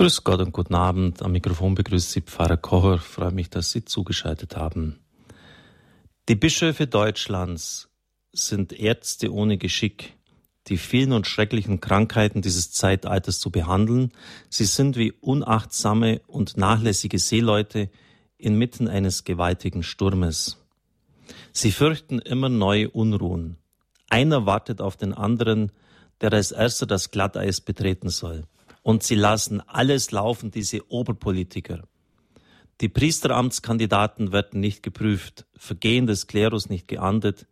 Grüß Gott und guten Abend. Am Mikrofon begrüßt Sie Pfarrer Kocher. Freue mich, dass Sie zugeschaltet haben. Die Bischöfe Deutschlands sind Ärzte ohne Geschick, die vielen und schrecklichen Krankheiten dieses Zeitalters zu behandeln. Sie sind wie unachtsame und nachlässige Seeleute inmitten eines gewaltigen Sturmes. Sie fürchten immer neue Unruhen. Einer wartet auf den anderen, der als erster das Glatteis betreten soll und sie lassen alles laufen, diese Oberpolitiker. Die Priesteramtskandidaten werden nicht geprüft, Vergehen des Klerus nicht geahndet,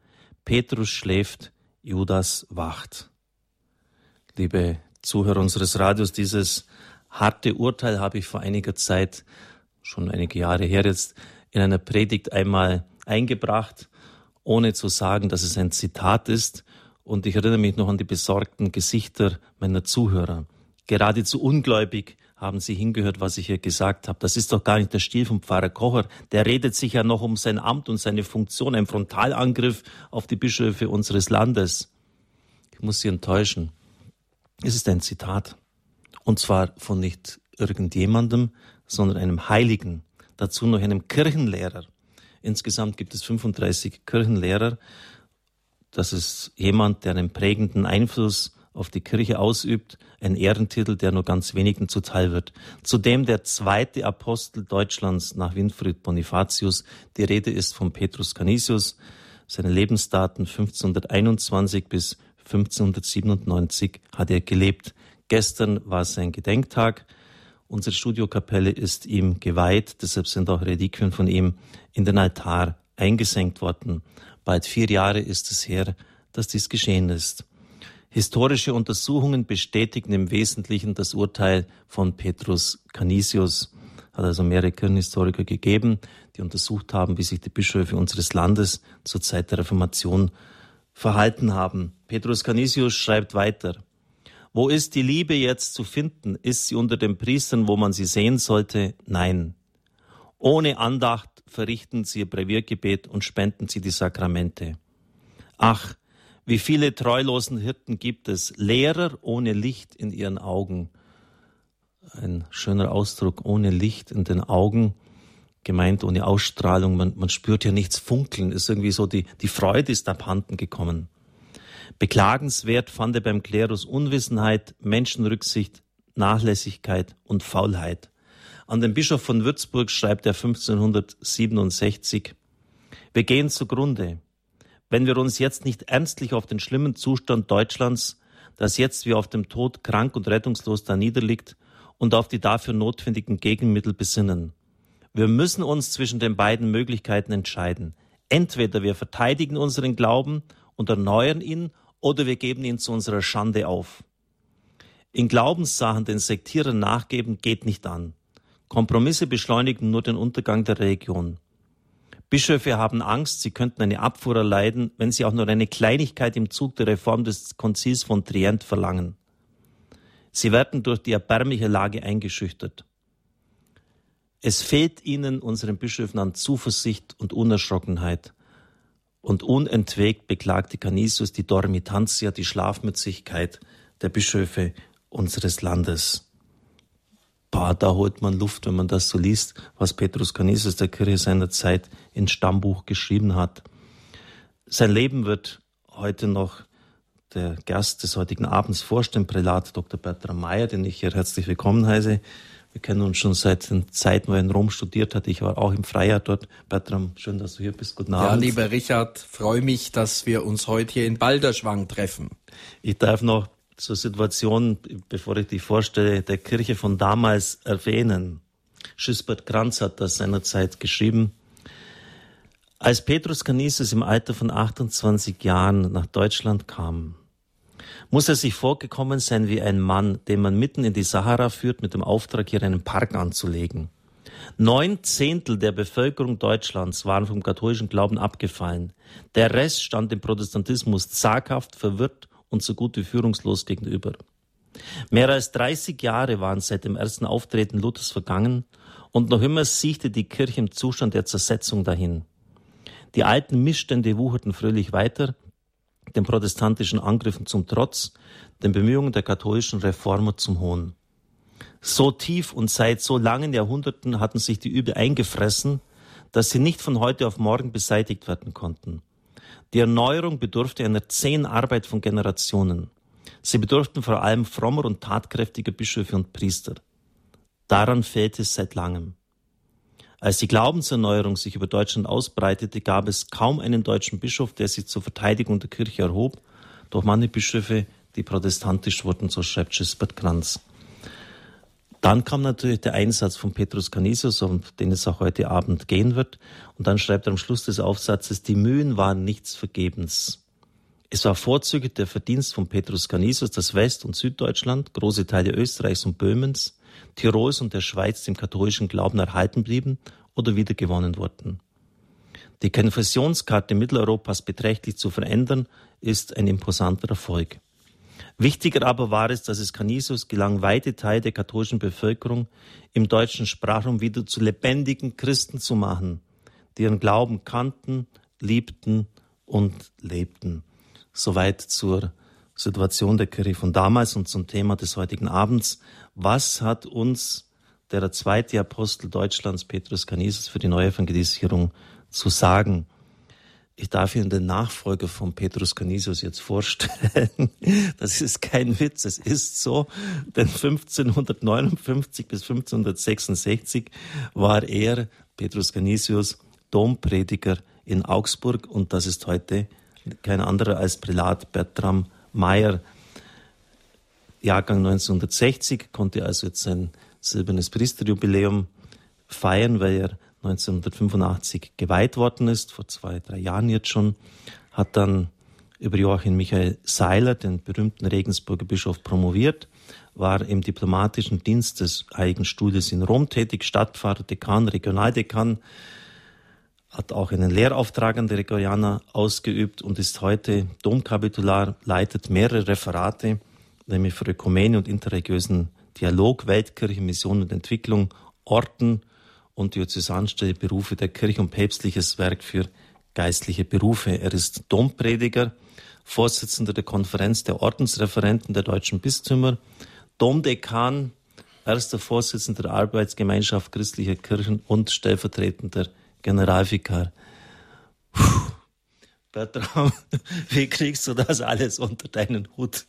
Petrus schläft, Judas wacht. Liebe Zuhörer unseres Radios, dieses harte Urteil habe ich vor einiger Zeit, schon einige Jahre her jetzt, in einer Predigt einmal eingebracht, ohne zu sagen, dass es ein Zitat ist. Und ich erinnere mich noch an die besorgten Gesichter meiner Zuhörer geradezu ungläubig haben Sie hingehört, was ich hier gesagt habe. Das ist doch gar nicht der Stil vom Pfarrer Kocher. Der redet sich ja noch um sein Amt und seine Funktion, ein Frontalangriff auf die Bischöfe unseres Landes. Ich muss Sie enttäuschen. Es ist ein Zitat. Und zwar von nicht irgendjemandem, sondern einem Heiligen. Dazu noch einem Kirchenlehrer. Insgesamt gibt es 35 Kirchenlehrer. Das ist jemand, der einen prägenden Einfluss auf die Kirche ausübt, ein Ehrentitel, der nur ganz wenigen zuteil wird. Zudem der zweite Apostel Deutschlands nach Winfried Bonifatius. Die Rede ist von Petrus Canisius. Seine Lebensdaten 1521 bis 1597 hat er gelebt. Gestern war sein Gedenktag. Unsere Studiokapelle ist ihm geweiht, deshalb sind auch Reliquien von ihm in den Altar eingesenkt worden. Bald vier Jahre ist es her, dass dies geschehen ist. Historische Untersuchungen bestätigen im Wesentlichen das Urteil von Petrus Canisius. Hat also mehrere Kirchenhistoriker gegeben, die untersucht haben, wie sich die Bischöfe unseres Landes zur Zeit der Reformation verhalten haben. Petrus Canisius schreibt weiter. Wo ist die Liebe jetzt zu finden? Ist sie unter den Priestern, wo man sie sehen sollte? Nein. Ohne Andacht verrichten sie ihr Breviergebet und spenden sie die Sakramente. Ach, wie viele treulosen Hirten gibt es? Lehrer ohne Licht in ihren Augen. Ein schöner Ausdruck, ohne Licht in den Augen, gemeint ohne Ausstrahlung. Man, man spürt ja nichts funkeln, ist irgendwie so, die, die Freude ist abhanden gekommen. Beklagenswert fand er beim Klerus Unwissenheit, Menschenrücksicht, Nachlässigkeit und Faulheit. An den Bischof von Würzburg schreibt er 1567, wir gehen zugrunde. Wenn wir uns jetzt nicht ernstlich auf den schlimmen Zustand Deutschlands, das jetzt wie auf dem Tod krank und rettungslos da niederliegt, und auf die dafür notwendigen Gegenmittel besinnen. Wir müssen uns zwischen den beiden Möglichkeiten entscheiden. Entweder wir verteidigen unseren Glauben und erneuern ihn, oder wir geben ihn zu unserer Schande auf. In Glaubenssachen den Sektierern nachgeben geht nicht an. Kompromisse beschleunigen nur den Untergang der Religion. Bischöfe haben Angst, sie könnten eine Abfuhr erleiden, wenn sie auch nur eine Kleinigkeit im Zug der Reform des Konzils von Trient verlangen. Sie werden durch die erbärmliche Lage eingeschüchtert. Es fehlt ihnen, unseren Bischöfen, an Zuversicht und Unerschrockenheit. Und unentwegt beklagte Canisius die Dormitantia, die Schlafmützigkeit der Bischöfe unseres Landes. Bah, da holt man Luft, wenn man das so liest, was Petrus Canisius der Kirche seiner Zeit ins Stammbuch geschrieben hat. Sein Leben wird heute noch der Gast des heutigen Abends vorstellen, Prälat Dr. Bertram Mayer, den ich hier herzlich willkommen heiße. Wir kennen uns schon seit den Zeiten, wo er in Rom studiert hat. Ich war auch im Freijahr dort. Bertram, schön, dass du hier bist. Guten Abend. Ja, lieber Richard, freue mich, dass wir uns heute hier in Balderschwang treffen. Ich darf noch zur Situation, bevor ich die vorstelle, der Kirche von damals erwähnen. Schüssbert Kranz hat das seinerzeit geschrieben. Als Petrus Canisius im Alter von 28 Jahren nach Deutschland kam, muss er sich vorgekommen sein wie ein Mann, den man mitten in die Sahara führt mit dem Auftrag, hier einen Park anzulegen. Neun Zehntel der Bevölkerung Deutschlands waren vom katholischen Glauben abgefallen. Der Rest stand dem Protestantismus zaghaft, verwirrt und so gut wie führungslos gegenüber. Mehr als 30 Jahre waren seit dem ersten Auftreten Luthers vergangen und noch immer siechte die Kirche im Zustand der Zersetzung dahin. Die alten Missstände wucherten fröhlich weiter, den protestantischen Angriffen zum Trotz, den Bemühungen der katholischen Reformer zum Hohn. So tief und seit so langen Jahrhunderten hatten sich die Übel eingefressen, dass sie nicht von heute auf morgen beseitigt werden konnten. Die Erneuerung bedurfte einer zähen Arbeit von Generationen. Sie bedurften vor allem frommer und tatkräftiger Bischöfe und Priester. Daran fehlte es seit langem. Als die Glaubenserneuerung sich über Deutschland ausbreitete, gab es kaum einen deutschen Bischof, der sich zur Verteidigung der Kirche erhob, doch manche Bischöfe, die protestantisch wurden, so schreibt Gisbert Kranz. Dann kam natürlich der Einsatz von Petrus Canisius, um den es auch heute Abend gehen wird. Und dann schreibt er am Schluss des Aufsatzes, die Mühen waren nichts vergebens. Es war vorzüglich der Verdienst von Petrus Canisius, dass West- und Süddeutschland, große Teile Österreichs und Böhmens, Tirols und der Schweiz dem katholischen Glauben erhalten blieben oder wiedergewonnen wurden. Die Konfessionskarte Mitteleuropas beträchtlich zu verändern, ist ein imposanter Erfolg. Wichtiger aber war es, dass es Canisius gelang, weite Teile der katholischen Bevölkerung im deutschen Sprachraum wieder zu lebendigen Christen zu machen, die ihren Glauben kannten, liebten und lebten. Soweit zur Situation der Kirche von damals und zum Thema des heutigen Abends. Was hat uns der zweite Apostel Deutschlands, Petrus Canisius, für die Neuevangelisierung zu sagen? Ich darf Ihnen den Nachfolger von Petrus Canisius jetzt vorstellen. Das ist kein Witz, es ist so, denn 1559 bis 1566 war er, Petrus Canisius, Domprediger in Augsburg und das ist heute kein anderer als Prälat Bertram Meyer, Jahrgang 1960, konnte also jetzt sein silbernes Priesterjubiläum feiern, weil er 1985 geweiht worden ist, vor zwei, drei Jahren jetzt schon, hat dann über Joachim Michael Seiler, den berühmten Regensburger Bischof, promoviert, war im diplomatischen Dienst des Heiligen Stuhles in Rom tätig, Stadtpfarrer, Dekan, Regionaldekan, hat auch einen Lehrauftrag an die Gregorianer ausgeübt und ist heute Domkapitular, leitet mehrere Referate, nämlich für Ökumene und interreligiösen Dialog, Weltkirche, Mission und Entwicklung, Orten und Diözesanstelle, Berufe der Kirche und päpstliches Werk für geistliche Berufe. Er ist Domprediger, Vorsitzender der Konferenz der Ordensreferenten der deutschen Bistümer, Domdekan, erster Vorsitzender der Arbeitsgemeinschaft christlicher Kirchen und stellvertretender Generalvikar. Puh. Bertram, wie kriegst du das alles unter deinen Hut?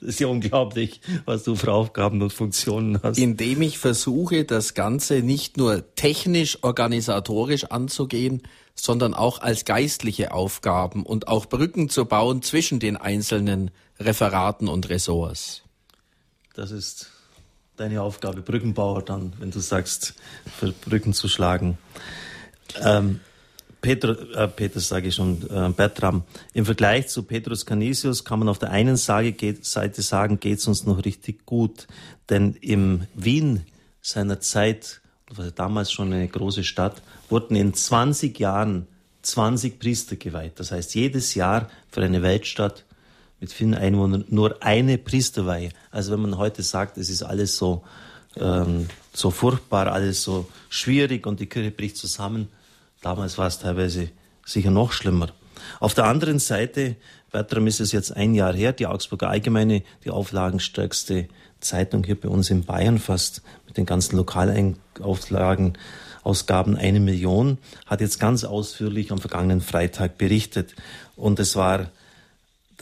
Das ist ja unglaublich, was du für Aufgaben und Funktionen hast. Indem ich versuche, das Ganze nicht nur technisch, organisatorisch anzugehen, sondern auch als geistliche Aufgaben und auch Brücken zu bauen zwischen den einzelnen Referaten und Ressorts. Das ist deine Aufgabe, Brückenbauer dann, wenn du sagst, für Brücken zu schlagen. Ähm, Peter, äh, Peter sage ich schon, äh, Bertram, im Vergleich zu Petrus Canisius kann man auf der einen Seite sagen, geht es uns noch richtig gut. Denn im Wien seiner Zeit, war damals schon eine große Stadt, wurden in 20 Jahren 20 Priester geweiht. Das heißt, jedes Jahr für eine Weltstadt mit vielen Einwohnern nur eine Priesterweihe. Also wenn man heute sagt, es ist alles so, ähm, so furchtbar, alles so schwierig und die Kirche bricht zusammen, damals war es teilweise sicher noch schlimmer. Auf der anderen Seite, Bertram ist es jetzt ein Jahr her, die Augsburger Allgemeine, die auflagenstärkste Zeitung hier bei uns in Bayern, fast mit den ganzen Lokalauflagen, Ausgaben eine Million, hat jetzt ganz ausführlich am vergangenen Freitag berichtet. Und es war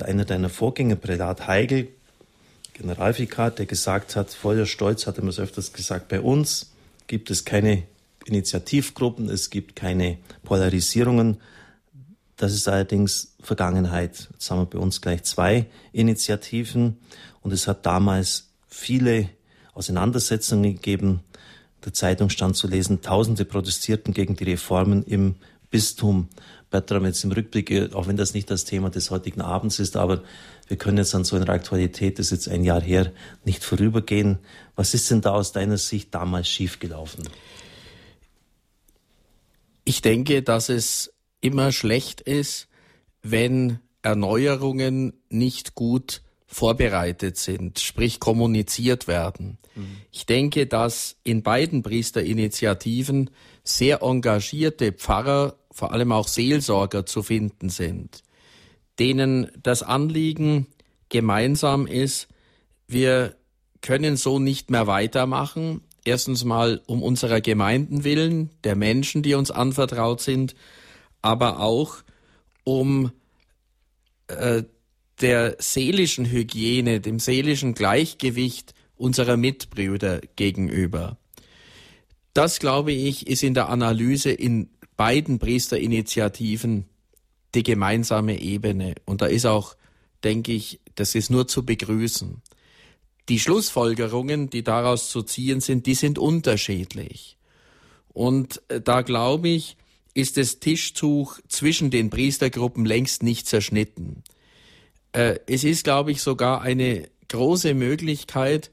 einer deiner Vorgänger, Prälat Heigl, Generalvikar, der gesagt hat, voller Stolz hat er mir so öfters gesagt, bei uns gibt es keine Initiativgruppen, es gibt keine Polarisierungen. Das ist allerdings Vergangenheit. Jetzt haben wir bei uns gleich zwei Initiativen und es hat damals viele Auseinandersetzungen gegeben. Der Zeitung stand zu lesen, Tausende protestierten gegen die Reformen im Bistum. Bertram, jetzt im Rückblick, auch wenn das nicht das Thema des heutigen Abends ist, aber wir können jetzt an so einer Aktualität, das ist jetzt ein Jahr her, nicht vorübergehen. Was ist denn da aus deiner Sicht damals schiefgelaufen? Ich denke, dass es immer schlecht ist, wenn Erneuerungen nicht gut vorbereitet sind, sprich kommuniziert werden. Mhm. Ich denke, dass in beiden Priesterinitiativen sehr engagierte Pfarrer vor allem auch Seelsorger zu finden sind, denen das Anliegen gemeinsam ist, wir können so nicht mehr weitermachen. Erstens mal um unserer Gemeinden willen, der Menschen, die uns anvertraut sind, aber auch um äh, der seelischen Hygiene, dem seelischen Gleichgewicht unserer Mitbrüder gegenüber. Das, glaube ich, ist in der Analyse in beiden Priesterinitiativen die gemeinsame Ebene. Und da ist auch, denke ich, das ist nur zu begrüßen. Die Schlussfolgerungen, die daraus zu ziehen sind, die sind unterschiedlich. Und äh, da glaube ich, ist das Tischtuch zwischen den Priestergruppen längst nicht zerschnitten. Äh, es ist, glaube ich, sogar eine große Möglichkeit,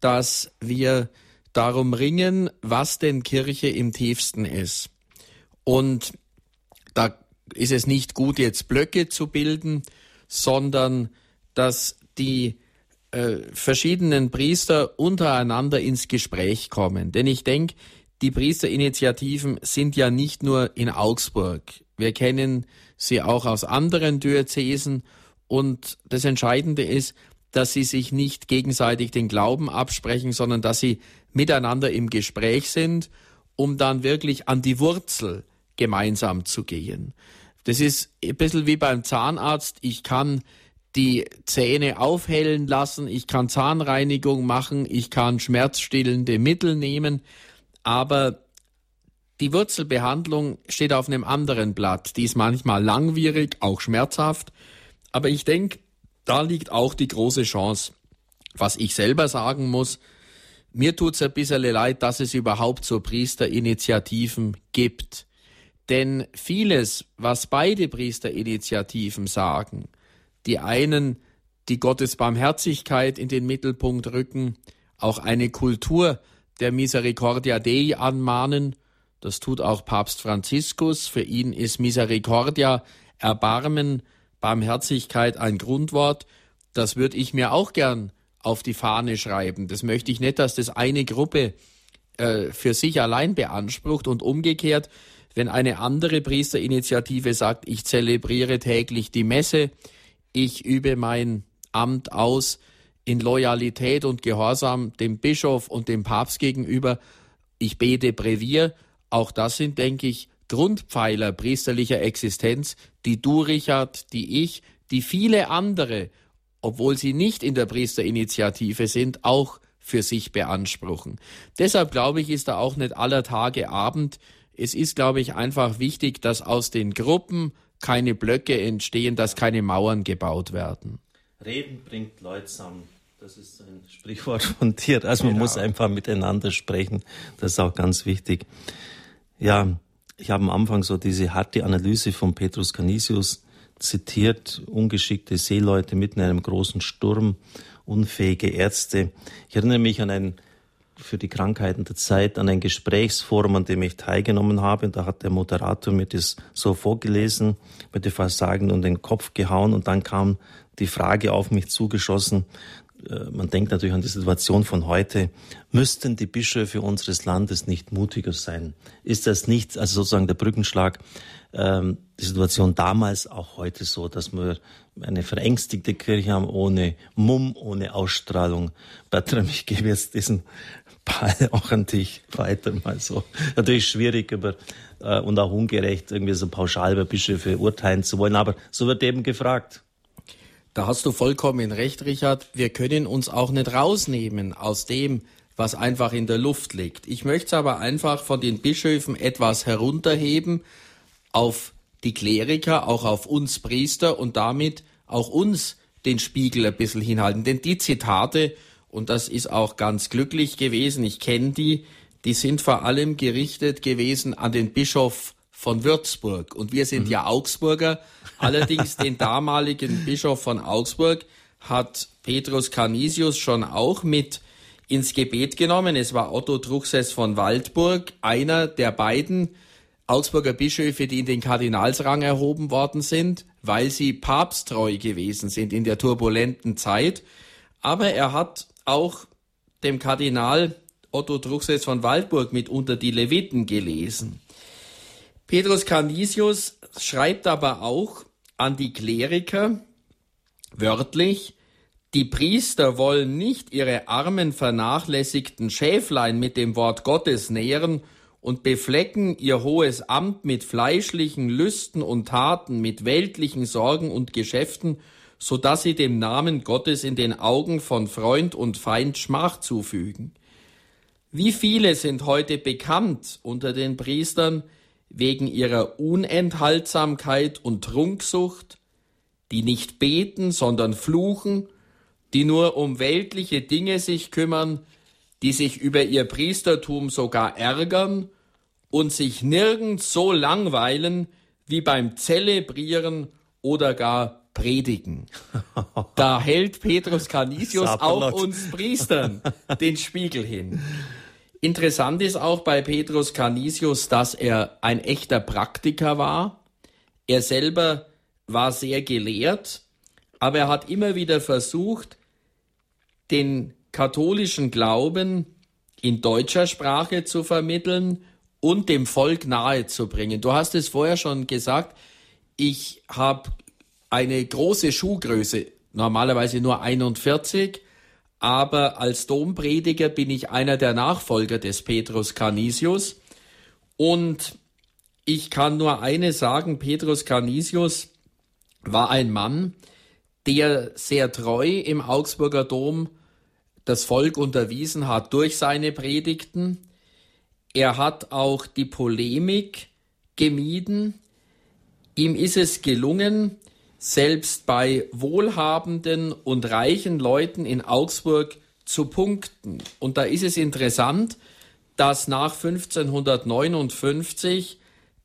dass wir darum ringen, was denn Kirche im tiefsten ist. Und da ist es nicht gut, jetzt Blöcke zu bilden, sondern dass die äh, verschiedenen Priester untereinander ins Gespräch kommen. Denn ich denke, die Priesterinitiativen sind ja nicht nur in Augsburg. Wir kennen sie auch aus anderen Diözesen. Und das Entscheidende ist, dass sie sich nicht gegenseitig den Glauben absprechen, sondern dass sie miteinander im Gespräch sind, um dann wirklich an die Wurzel gemeinsam zu gehen. Das ist ein bisschen wie beim Zahnarzt. Ich kann die Zähne aufhellen lassen, ich kann Zahnreinigung machen, ich kann schmerzstillende Mittel nehmen, aber die Wurzelbehandlung steht auf einem anderen Blatt. Die ist manchmal langwierig, auch schmerzhaft, aber ich denke, da liegt auch die große Chance. Was ich selber sagen muss, mir tut's ein bisschen leid, dass es überhaupt so Priesterinitiativen gibt. Denn vieles, was beide Priesterinitiativen sagen, die einen, die Gottes Barmherzigkeit in den Mittelpunkt rücken, auch eine Kultur der Misericordia Dei anmahnen, das tut auch Papst Franziskus, für ihn ist Misericordia Erbarmen, Barmherzigkeit ein Grundwort, das würde ich mir auch gern auf die Fahne schreiben. Das möchte ich nicht, dass das eine Gruppe äh, für sich allein beansprucht und umgekehrt, wenn eine andere Priesterinitiative sagt, ich zelebriere täglich die Messe, ich übe mein Amt aus in Loyalität und Gehorsam dem Bischof und dem Papst gegenüber, ich bete Brevier, auch das sind, denke ich, Grundpfeiler priesterlicher Existenz, die du, Richard, die ich, die viele andere, obwohl sie nicht in der Priesterinitiative sind, auch für sich beanspruchen. Deshalb glaube ich, ist da auch nicht aller Tage Abend. Es ist, glaube ich, einfach wichtig, dass aus den Gruppen keine Blöcke entstehen, dass keine Mauern gebaut werden. Reden bringt Leute zusammen. Das ist ein Sprichwort von dir. Also man genau. muss einfach miteinander sprechen. Das ist auch ganz wichtig. Ja, ich habe am Anfang so diese harte Analyse von Petrus Canisius zitiert, ungeschickte Seeleute mitten in einem großen Sturm, unfähige Ärzte. Ich erinnere mich an ein für die Krankheiten der Zeit an ein Gesprächsforum, an dem ich teilgenommen habe. Und da hat der Moderator mir das so vorgelesen, würde fast sagen, und den Kopf gehauen. Und dann kam die Frage auf mich zugeschossen. Äh, man denkt natürlich an die Situation von heute. Müssten die Bischöfe unseres Landes nicht mutiger sein? Ist das nicht, also sozusagen der Brückenschlag, ähm, die Situation damals auch heute so, dass wir eine verängstigte Kirche haben, ohne Mumm, ohne Ausstrahlung. Bertram, ich gebe jetzt diesen Ball auch an dich weiter mal so. Natürlich schwierig über, äh, und auch ungerecht, irgendwie so pauschal über Bischöfe urteilen zu wollen, aber so wird eben gefragt. Da hast du vollkommen recht, Richard. Wir können uns auch nicht rausnehmen aus dem, was einfach in der Luft liegt. Ich möchte es aber einfach von den Bischöfen etwas herunterheben auf die Kleriker, auch auf uns Priester und damit auch uns den Spiegel ein bisschen hinhalten. Denn die Zitate, und das ist auch ganz glücklich gewesen, ich kenne die, die sind vor allem gerichtet gewesen an den Bischof von Würzburg. Und wir sind mhm. ja Augsburger. Allerdings den damaligen Bischof von Augsburg hat Petrus Canisius schon auch mit ins Gebet genommen. Es war Otto Truchsess von Waldburg, einer der beiden Augsburger Bischöfe, die in den Kardinalsrang erhoben worden sind, weil sie papsttreu gewesen sind in der turbulenten Zeit. Aber er hat auch dem Kardinal Otto Truchsess von Waldburg mitunter die Leviten gelesen. Petrus Canisius schreibt aber auch an die Kleriker wörtlich, Die Priester wollen nicht ihre armen vernachlässigten Schäflein mit dem Wort Gottes nähren und beflecken ihr hohes Amt mit fleischlichen Lüsten und Taten, mit weltlichen Sorgen und Geschäften, so dass sie dem Namen Gottes in den Augen von Freund und Feind Schmach zufügen. Wie viele sind heute bekannt unter den Priestern wegen ihrer Unenthaltsamkeit und Trunksucht, die nicht beten, sondern fluchen, die nur um weltliche Dinge sich kümmern, die sich über ihr Priestertum sogar ärgern und sich nirgends so langweilen wie beim Zelebrieren oder gar Predigen. Da hält Petrus Canisius auch uns Priestern den Spiegel hin. Interessant ist auch bei Petrus Canisius, dass er ein echter Praktiker war. Er selber war sehr gelehrt, aber er hat immer wieder versucht, den katholischen Glauben in deutscher Sprache zu vermitteln und dem Volk nahezubringen. Du hast es vorher schon gesagt, ich habe eine große Schuhgröße, normalerweise nur 41, aber als Domprediger bin ich einer der Nachfolger des Petrus Canisius und ich kann nur eine sagen, Petrus Canisius war ein Mann, der sehr treu im Augsburger Dom das Volk unterwiesen hat durch seine Predigten. Er hat auch die Polemik gemieden. Ihm ist es gelungen, selbst bei wohlhabenden und reichen Leuten in Augsburg zu punkten. Und da ist es interessant, dass nach 1559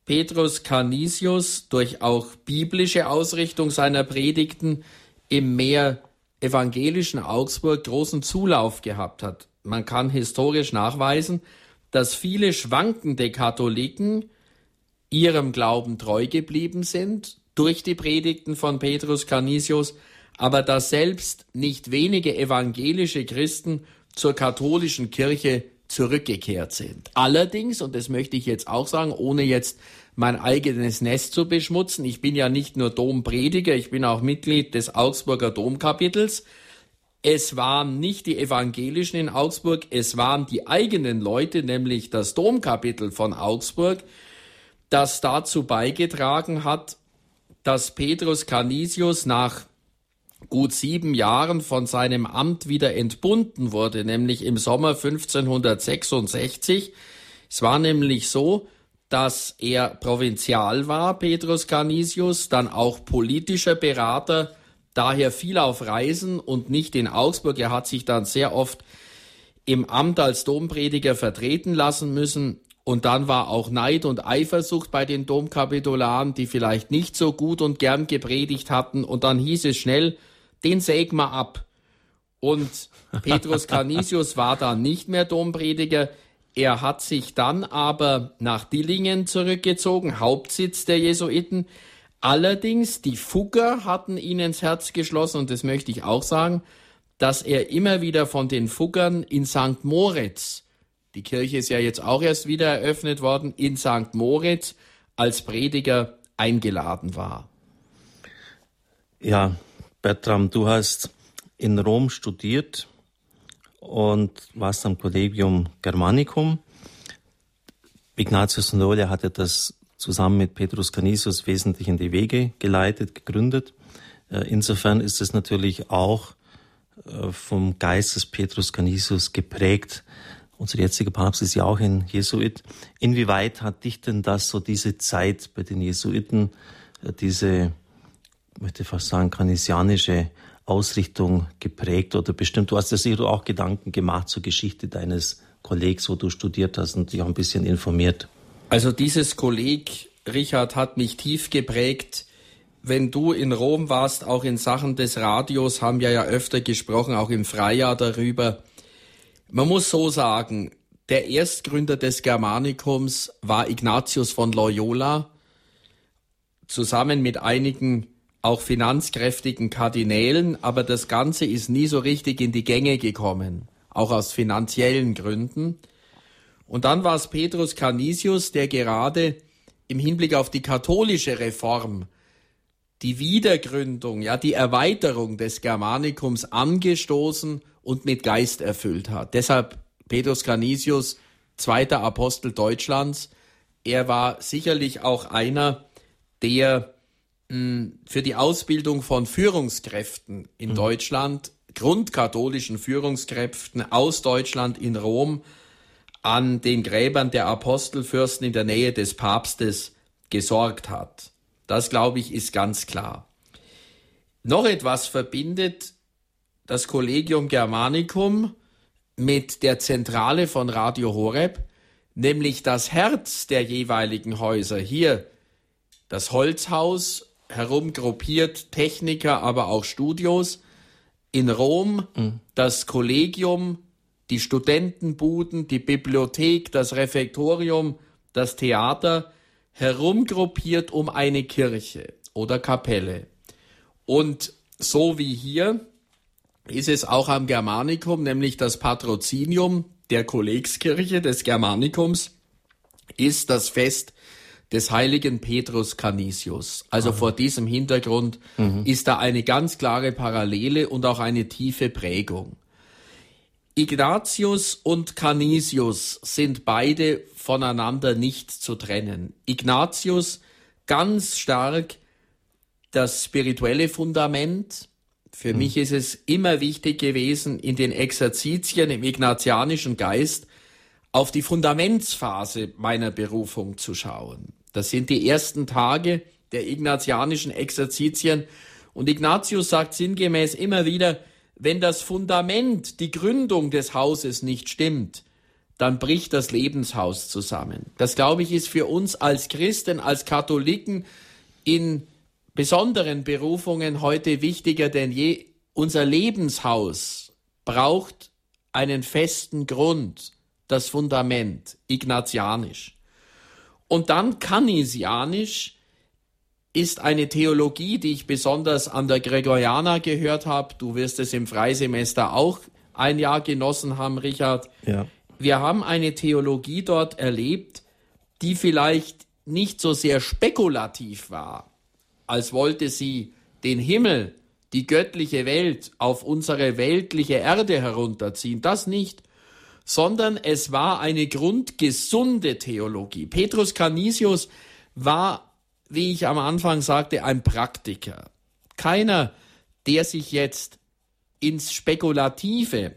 Petrus Canisius durch auch biblische Ausrichtung seiner Predigten im mehr evangelischen Augsburg großen Zulauf gehabt hat. Man kann historisch nachweisen, dass viele schwankende Katholiken ihrem Glauben treu geblieben sind durch die Predigten von Petrus Canisius, aber dass selbst nicht wenige evangelische Christen zur katholischen Kirche zurückgekehrt sind. Allerdings, und das möchte ich jetzt auch sagen, ohne jetzt mein eigenes Nest zu beschmutzen, ich bin ja nicht nur Domprediger, ich bin auch Mitglied des Augsburger Domkapitels. Es waren nicht die Evangelischen in Augsburg, es waren die eigenen Leute, nämlich das Domkapitel von Augsburg, das dazu beigetragen hat, dass Petrus Canisius nach gut sieben Jahren von seinem Amt wieder entbunden wurde, nämlich im Sommer 1566. Es war nämlich so, dass er Provinzial war, Petrus Canisius, dann auch politischer Berater, daher viel auf Reisen und nicht in Augsburg. Er hat sich dann sehr oft im Amt als Domprediger vertreten lassen müssen. Und dann war auch Neid und Eifersucht bei den Domkapitularen, die vielleicht nicht so gut und gern gepredigt hatten. Und dann hieß es schnell, den säg mal ab. Und Petrus Canisius war dann nicht mehr Domprediger. Er hat sich dann aber nach Dillingen zurückgezogen, Hauptsitz der Jesuiten. Allerdings, die Fugger hatten ihn ins Herz geschlossen und das möchte ich auch sagen, dass er immer wieder von den Fuggern in St. Moritz die Kirche ist ja jetzt auch erst wieder eröffnet worden in St. Moritz als Prediger eingeladen war. Ja, Bertram, du hast in Rom studiert und warst am Collegium Germanicum. Ignatius Nolia hatte das zusammen mit Petrus Canisius wesentlich in die Wege geleitet, gegründet. Äh, insofern ist es natürlich auch äh, vom Geist des Petrus Canisius geprägt, unser jetziger Papst ist ja auch ein Jesuit. Inwieweit hat dich denn das so diese Zeit bei den Jesuiten, äh, diese, ich möchte fast sagen, kanisianische Ausrichtung geprägt oder bestimmt? Du hast ja sicher auch Gedanken gemacht zur Geschichte deines Kollegs, wo du studiert hast und dich auch ein bisschen informiert. Also dieses Kolleg, Richard, hat mich tief geprägt. Wenn du in Rom warst, auch in Sachen des Radios, haben wir ja öfter gesprochen, auch im Freijahr darüber, man muss so sagen, der Erstgründer des Germanikums war Ignatius von Loyola, zusammen mit einigen auch finanzkräftigen Kardinälen, aber das Ganze ist nie so richtig in die Gänge gekommen, auch aus finanziellen Gründen. Und dann war es Petrus Canisius, der gerade im Hinblick auf die katholische Reform die Wiedergründung, ja, die Erweiterung des Germanikums angestoßen und mit Geist erfüllt hat. Deshalb Petrus Canisius, zweiter Apostel Deutschlands. Er war sicherlich auch einer, der mh, hm, für die Ausbildung von Führungskräften in mhm. Deutschland, grundkatholischen Führungskräften aus Deutschland in Rom, an den Gräbern der Apostelfürsten in der Nähe des Papstes gesorgt hat. Das, glaube ich, ist ganz klar. Noch etwas verbindet das Collegium Germanicum mit der Zentrale von Radio Horeb, nämlich das Herz der jeweiligen Häuser. Hier das Holzhaus, herumgruppiert Techniker, aber auch Studios. In Rom mhm. das Kollegium, die Studentenbuden, die Bibliothek, das Refektorium, das Theater herumgruppiert um eine Kirche oder Kapelle. Und so wie hier ist es auch am Germanicum, nämlich das Patrozinium der Kollegskirche des Germanicums ist das Fest des heiligen Petrus Canisius. Also Aha. vor diesem Hintergrund mhm. ist da eine ganz klare Parallele und auch eine tiefe Prägung. Ignatius und Canisius sind beide voneinander nicht zu trennen. Ignatius ganz stark das spirituelle Fundament. Für hm. mich ist es immer wichtig gewesen, in den Exerzitien im ignatianischen Geist auf die Fundamentsphase meiner Berufung zu schauen. Das sind die ersten Tage der ignatianischen Exerzitien. Und Ignatius sagt sinngemäß immer wieder, wenn das Fundament, die Gründung des Hauses nicht stimmt, dann bricht das Lebenshaus zusammen. Das, glaube ich, ist für uns als Christen, als Katholiken in besonderen Berufungen heute wichtiger denn je. Unser Lebenshaus braucht einen festen Grund, das Fundament, ignatianisch. Und dann kannisianisch, ist eine Theologie, die ich besonders an der Gregoriana gehört habe. Du wirst es im Freisemester auch ein Jahr genossen haben, Richard. Ja. Wir haben eine Theologie dort erlebt, die vielleicht nicht so sehr spekulativ war, als wollte sie den Himmel, die göttliche Welt auf unsere weltliche Erde herunterziehen. Das nicht, sondern es war eine grundgesunde Theologie. Petrus Canisius war wie ich am Anfang sagte, ein Praktiker. Keiner, der sich jetzt ins Spekulative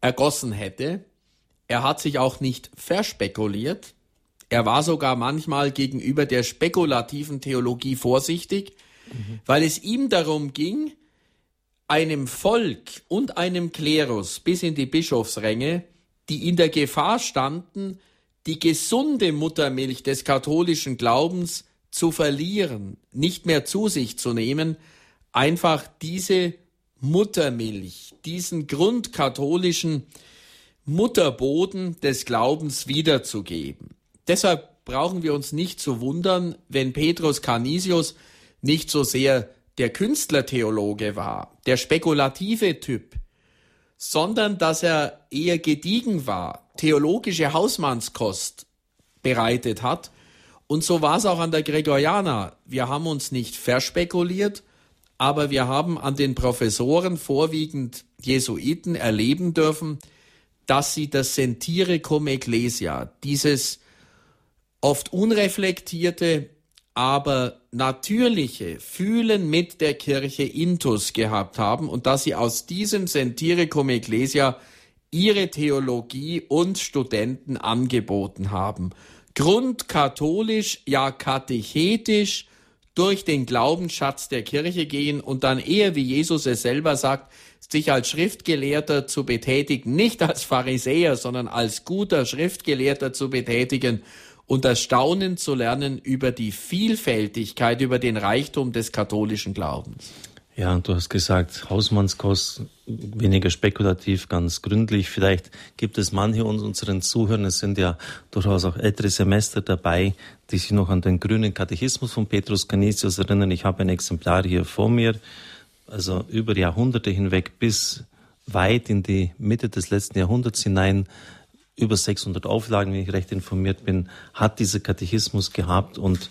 ergossen hätte. Er hat sich auch nicht verspekuliert. Er war sogar manchmal gegenüber der spekulativen Theologie vorsichtig, mhm. weil es ihm darum ging, einem Volk und einem Klerus bis in die Bischofsränge, die in der Gefahr standen, die gesunde Muttermilch des katholischen Glaubens zu verlieren, nicht mehr zu sich zu nehmen, einfach diese Muttermilch, diesen grundkatholischen Mutterboden des Glaubens wiederzugeben. Deshalb brauchen wir uns nicht zu wundern, wenn Petrus Canisius nicht so sehr der Künstlertheologe war, der spekulative Typ, sondern dass er eher gediegen war, theologische Hausmannskost bereitet hat. Und so war es auch an der Gregoriana. Wir haben uns nicht verspekuliert, aber wir haben an den Professoren, vorwiegend Jesuiten, erleben dürfen, dass sie das Sentire cum Ecclesia, dieses oft unreflektierte, aber natürliche Fühlen mit der Kirche Intus gehabt haben und dass sie aus diesem Sentire cum Ecclesia ihre Theologie und Studenten angeboten haben. Grundkatholisch, ja katechetisch durch den Glaubensschatz der Kirche gehen und dann eher, wie Jesus es selber sagt, sich als Schriftgelehrter zu betätigen, nicht als Pharisäer, sondern als guter Schriftgelehrter zu betätigen und das Staunen zu lernen über die Vielfältigkeit, über den Reichtum des katholischen Glaubens. Ja, du hast gesagt, Hausmannskost, weniger spekulativ, ganz gründlich. Vielleicht gibt es manche unseren Zuhörern, es sind ja durchaus auch ältere Semester dabei, die sich noch an den grünen Katechismus von Petrus Canisius erinnern. Ich habe ein Exemplar hier vor mir, also über Jahrhunderte hinweg bis weit in die Mitte des letzten Jahrhunderts hinein über 600 Auflagen, wenn ich recht informiert bin, hat dieser Katechismus gehabt und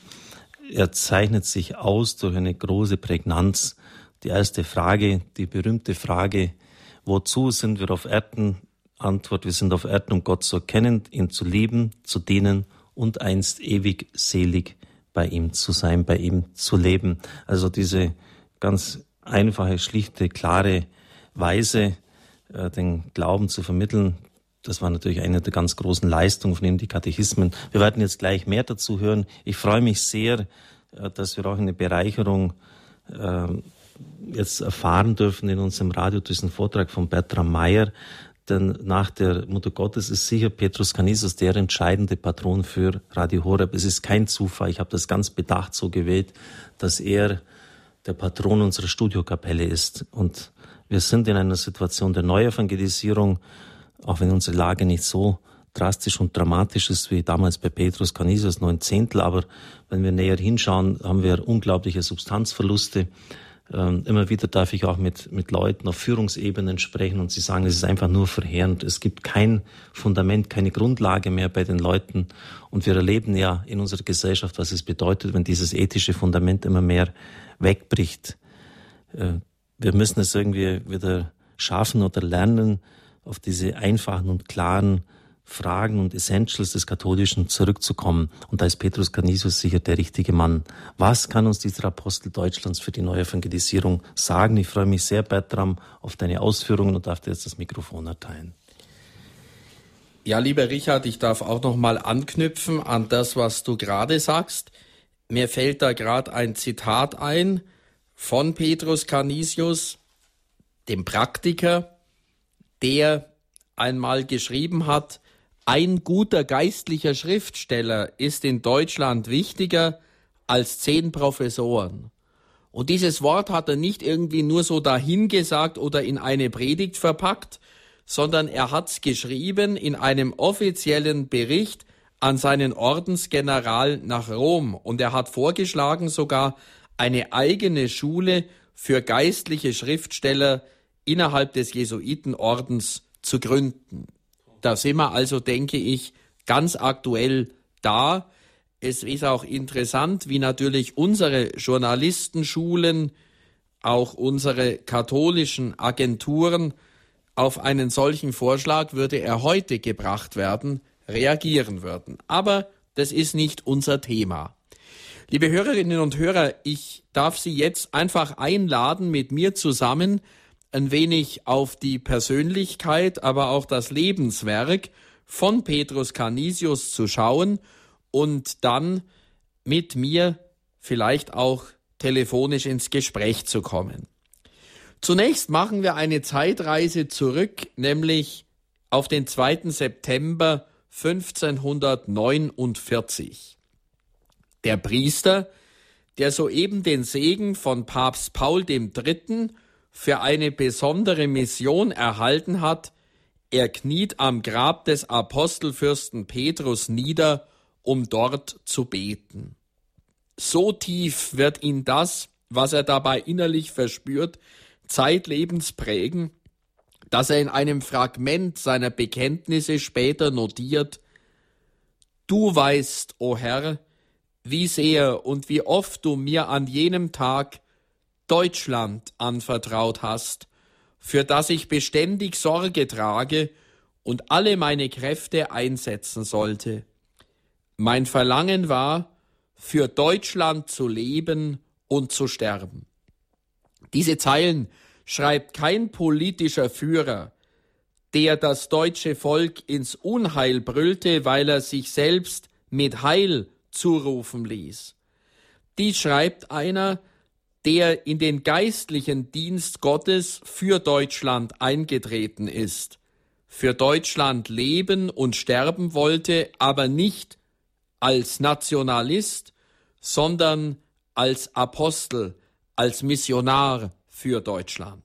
er zeichnet sich aus durch eine große Prägnanz. Die erste Frage, die berühmte Frage, wozu sind wir auf Erden? Antwort, wir sind auf Erden, um Gott zu erkennen, ihn zu lieben, zu dienen und einst ewig selig bei ihm zu sein, bei ihm zu leben. Also diese ganz einfache, schlichte, klare Weise, äh, den Glauben zu vermitteln, das war natürlich eine der ganz großen Leistungen von ihm, die Katechismen. Wir werden jetzt gleich mehr dazu hören. Ich freue mich sehr, äh, dass wir auch eine Bereicherung äh, jetzt erfahren dürfen in unserem Radio durch den Vortrag von Bertram Meyer. Denn nach der Mutter Gottes ist sicher Petrus Canisius der entscheidende Patron für Radio Horeb. Es ist kein Zufall. Ich habe das ganz bedacht so gewählt, dass er der Patron unserer Studiokapelle ist. Und wir sind in einer Situation der Neuevangelisierung auch wenn unsere Lage nicht so drastisch und dramatisch ist wie damals bei Petrus Canisius, neun Zehntel, aber wenn wir näher hinschauen, haben wir unglaubliche Substanzverluste. Ähm, immer wieder darf ich auch mit, mit Leuten auf Führungsebenen sprechen und sie sagen, es ist einfach nur verheerend. Es gibt kein Fundament, keine Grundlage mehr bei den Leuten. Und wir erleben ja in unserer Gesellschaft, was es bedeutet, wenn dieses ethische Fundament immer mehr wegbricht. Äh, wir müssen es irgendwie wieder schaffen oder lernen, auf diese einfachen und klaren Fragen und Essentials des Katholischen zurückzukommen. Und da ist Petrus Canisius sicher der richtige Mann. Was kann uns dieser Apostel Deutschlands für die Neuevangelisierung sagen? Ich freue mich sehr, Bertram, auf deine Ausführungen und darf dir jetzt das Mikrofon erteilen. Ja, lieber Richard, ich darf auch noch mal anknüpfen an das, was du gerade sagst. Mir fällt da gerade ein Zitat ein von Petrus Canisius, dem Praktiker, der einmal geschrieben hat, ein guter geistlicher Schriftsteller ist in Deutschland wichtiger als zehn Professoren. Und dieses Wort hat er nicht irgendwie nur so dahingesagt oder in eine Predigt verpackt, sondern er hat's geschrieben in einem offiziellen Bericht an seinen Ordensgeneral nach Rom. Und er hat vorgeschlagen, sogar eine eigene Schule für geistliche Schriftsteller innerhalb des Jesuitenordens zu gründen. Da sind wir also, denke ich, ganz aktuell da. Es ist auch interessant, wie natürlich unsere Journalistenschulen, auch unsere katholischen Agenturen auf einen solchen Vorschlag würde er heute gebracht werden, reagieren würden. Aber das ist nicht unser Thema. Liebe Hörerinnen und Hörer, ich darf Sie jetzt einfach einladen, mit mir zusammen ein wenig auf die Persönlichkeit, aber auch das Lebenswerk von Petrus Canisius zu schauen und dann mit mir vielleicht auch telefonisch ins Gespräch zu kommen. Zunächst machen wir eine Zeitreise zurück, nämlich auf den 2. September 1549. Der Priester, der soeben den Segen von Papst Paul III für eine besondere Mission erhalten hat, er kniet am Grab des Apostelfürsten Petrus nieder, um dort zu beten. So tief wird ihn das, was er dabei innerlich verspürt, zeitlebens prägen, dass er in einem Fragment seiner Bekenntnisse später notiert, Du weißt, o Herr, wie sehr und wie oft du mir an jenem Tag Deutschland anvertraut hast, für das ich beständig Sorge trage und alle meine Kräfte einsetzen sollte. Mein Verlangen war, für Deutschland zu leben und zu sterben. Diese Zeilen schreibt kein politischer Führer, der das deutsche Volk ins Unheil brüllte, weil er sich selbst mit Heil zurufen ließ. Dies schreibt einer, der in den geistlichen Dienst Gottes für Deutschland eingetreten ist, für Deutschland leben und sterben wollte, aber nicht als Nationalist, sondern als Apostel, als Missionar für Deutschland.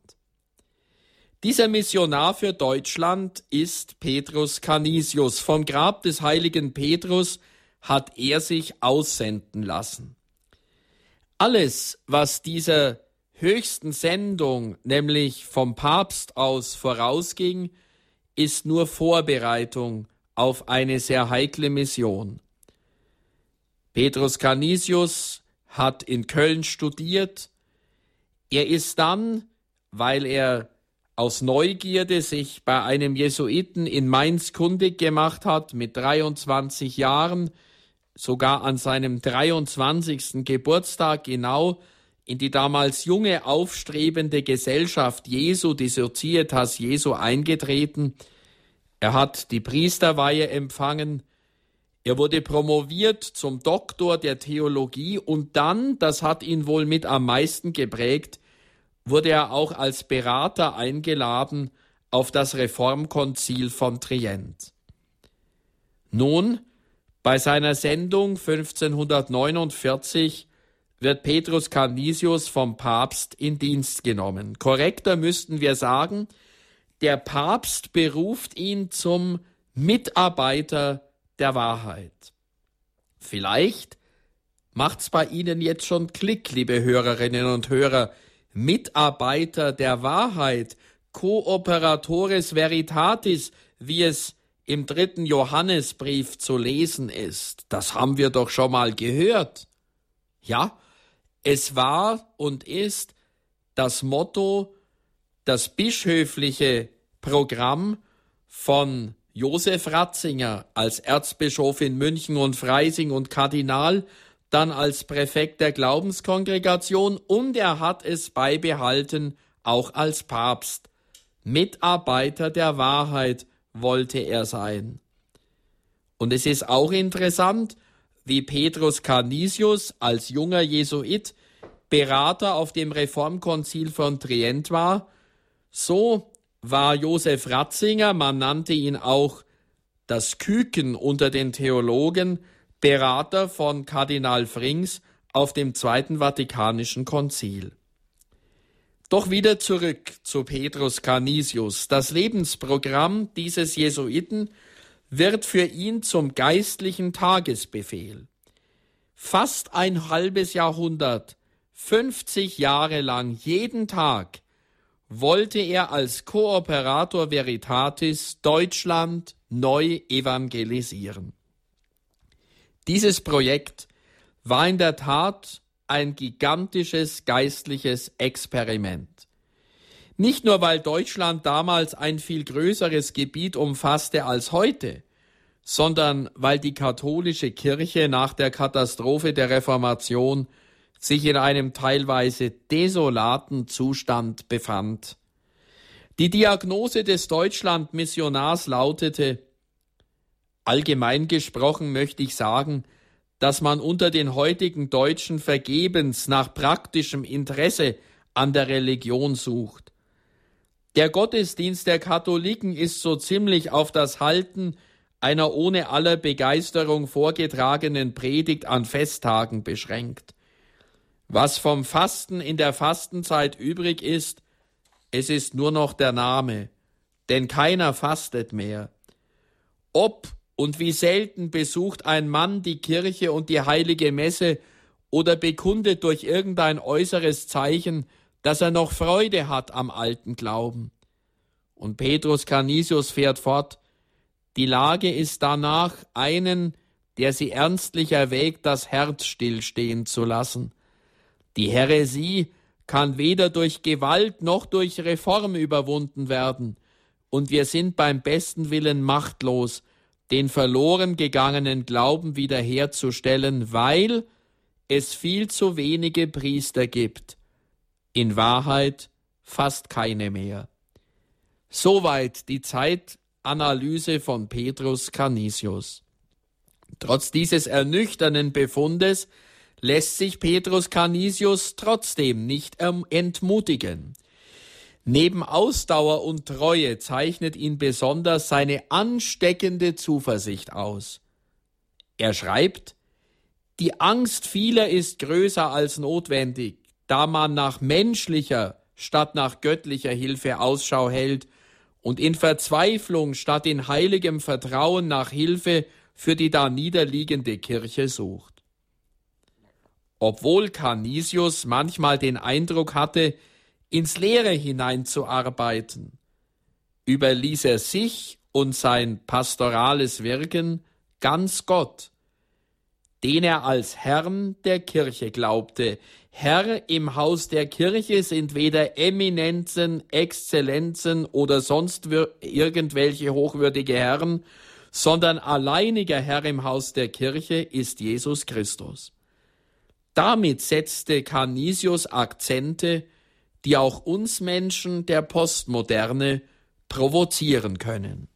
Dieser Missionar für Deutschland ist Petrus Canisius. Vom Grab des heiligen Petrus hat er sich aussenden lassen. Alles, was dieser höchsten Sendung, nämlich vom Papst aus vorausging, ist nur Vorbereitung auf eine sehr heikle Mission. Petrus Canisius hat in Köln studiert. Er ist dann, weil er aus Neugierde sich bei einem Jesuiten in Mainz kundig gemacht hat, mit 23 Jahren, sogar an seinem 23. Geburtstag genau in die damals junge aufstrebende Gesellschaft Jesu, die Societas Jesu, eingetreten. Er hat die Priesterweihe empfangen, er wurde promoviert zum Doktor der Theologie und dann, das hat ihn wohl mit am meisten geprägt, wurde er auch als Berater eingeladen auf das Reformkonzil von Trient. Nun, bei seiner Sendung 1549 wird Petrus Canisius vom Papst in Dienst genommen. Korrekter müssten wir sagen, der Papst beruft ihn zum Mitarbeiter der Wahrheit. Vielleicht macht's bei Ihnen jetzt schon Klick, liebe Hörerinnen und Hörer. Mitarbeiter der Wahrheit, Cooperatores Veritatis, wie es im dritten Johannesbrief zu lesen ist. Das haben wir doch schon mal gehört. Ja, es war und ist das Motto, das bischöfliche Programm von Josef Ratzinger als Erzbischof in München und Freising und Kardinal, dann als Präfekt der Glaubenskongregation und er hat es beibehalten, auch als Papst. Mitarbeiter der Wahrheit wollte er sein. Und es ist auch interessant, wie Petrus Canisius als junger Jesuit Berater auf dem Reformkonzil von Trient war, so war Josef Ratzinger, man nannte ihn auch das Küken unter den Theologen, Berater von Kardinal Frings auf dem Zweiten Vatikanischen Konzil. Doch wieder zurück zu Petrus Canisius. Das Lebensprogramm dieses Jesuiten wird für ihn zum geistlichen Tagesbefehl. Fast ein halbes Jahrhundert, 50 Jahre lang, jeden Tag wollte er als Kooperator Veritatis Deutschland neu evangelisieren. Dieses Projekt war in der Tat ein gigantisches geistliches Experiment. Nicht nur, weil Deutschland damals ein viel größeres Gebiet umfasste als heute, sondern weil die katholische Kirche nach der Katastrophe der Reformation sich in einem teilweise desolaten Zustand befand. Die Diagnose des Deutschland-Missionars lautete, allgemein gesprochen möchte ich sagen, dass man unter den heutigen Deutschen vergebens nach praktischem Interesse an der Religion sucht. Der Gottesdienst der Katholiken ist so ziemlich auf das Halten einer ohne aller Begeisterung vorgetragenen Predigt an Festtagen beschränkt. Was vom Fasten in der Fastenzeit übrig ist, es ist nur noch der Name, denn keiner fastet mehr. Ob und wie selten besucht ein Mann die Kirche und die heilige Messe oder bekundet durch irgendein äußeres Zeichen, dass er noch Freude hat am alten Glauben. Und Petrus Canisius fährt fort, die Lage ist danach einen, der sie ernstlich erwägt, das Herz stillstehen zu lassen. Die Häresie kann weder durch Gewalt noch durch Reform überwunden werden, und wir sind beim besten Willen machtlos, den verloren gegangenen Glauben wiederherzustellen, weil es viel zu wenige Priester gibt, in Wahrheit fast keine mehr. Soweit die Zeitanalyse von Petrus Canisius. Trotz dieses ernüchternden Befundes lässt sich Petrus Canisius trotzdem nicht entmutigen. Neben Ausdauer und Treue zeichnet ihn besonders seine ansteckende Zuversicht aus. Er schreibt, die Angst vieler ist größer als notwendig, da man nach menschlicher statt nach göttlicher Hilfe Ausschau hält und in Verzweiflung statt in heiligem Vertrauen nach Hilfe für die da niederliegende Kirche sucht. Obwohl Canisius manchmal den Eindruck hatte, ins Leere hineinzuarbeiten, überließ er sich und sein pastorales Wirken ganz Gott, den er als Herrn der Kirche glaubte. Herr im Haus der Kirche sind weder Eminenzen, Exzellenzen oder sonst irgendwelche hochwürdige Herren, sondern alleiniger Herr im Haus der Kirche ist Jesus Christus. Damit setzte Canisius Akzente, die auch uns Menschen der Postmoderne provozieren können.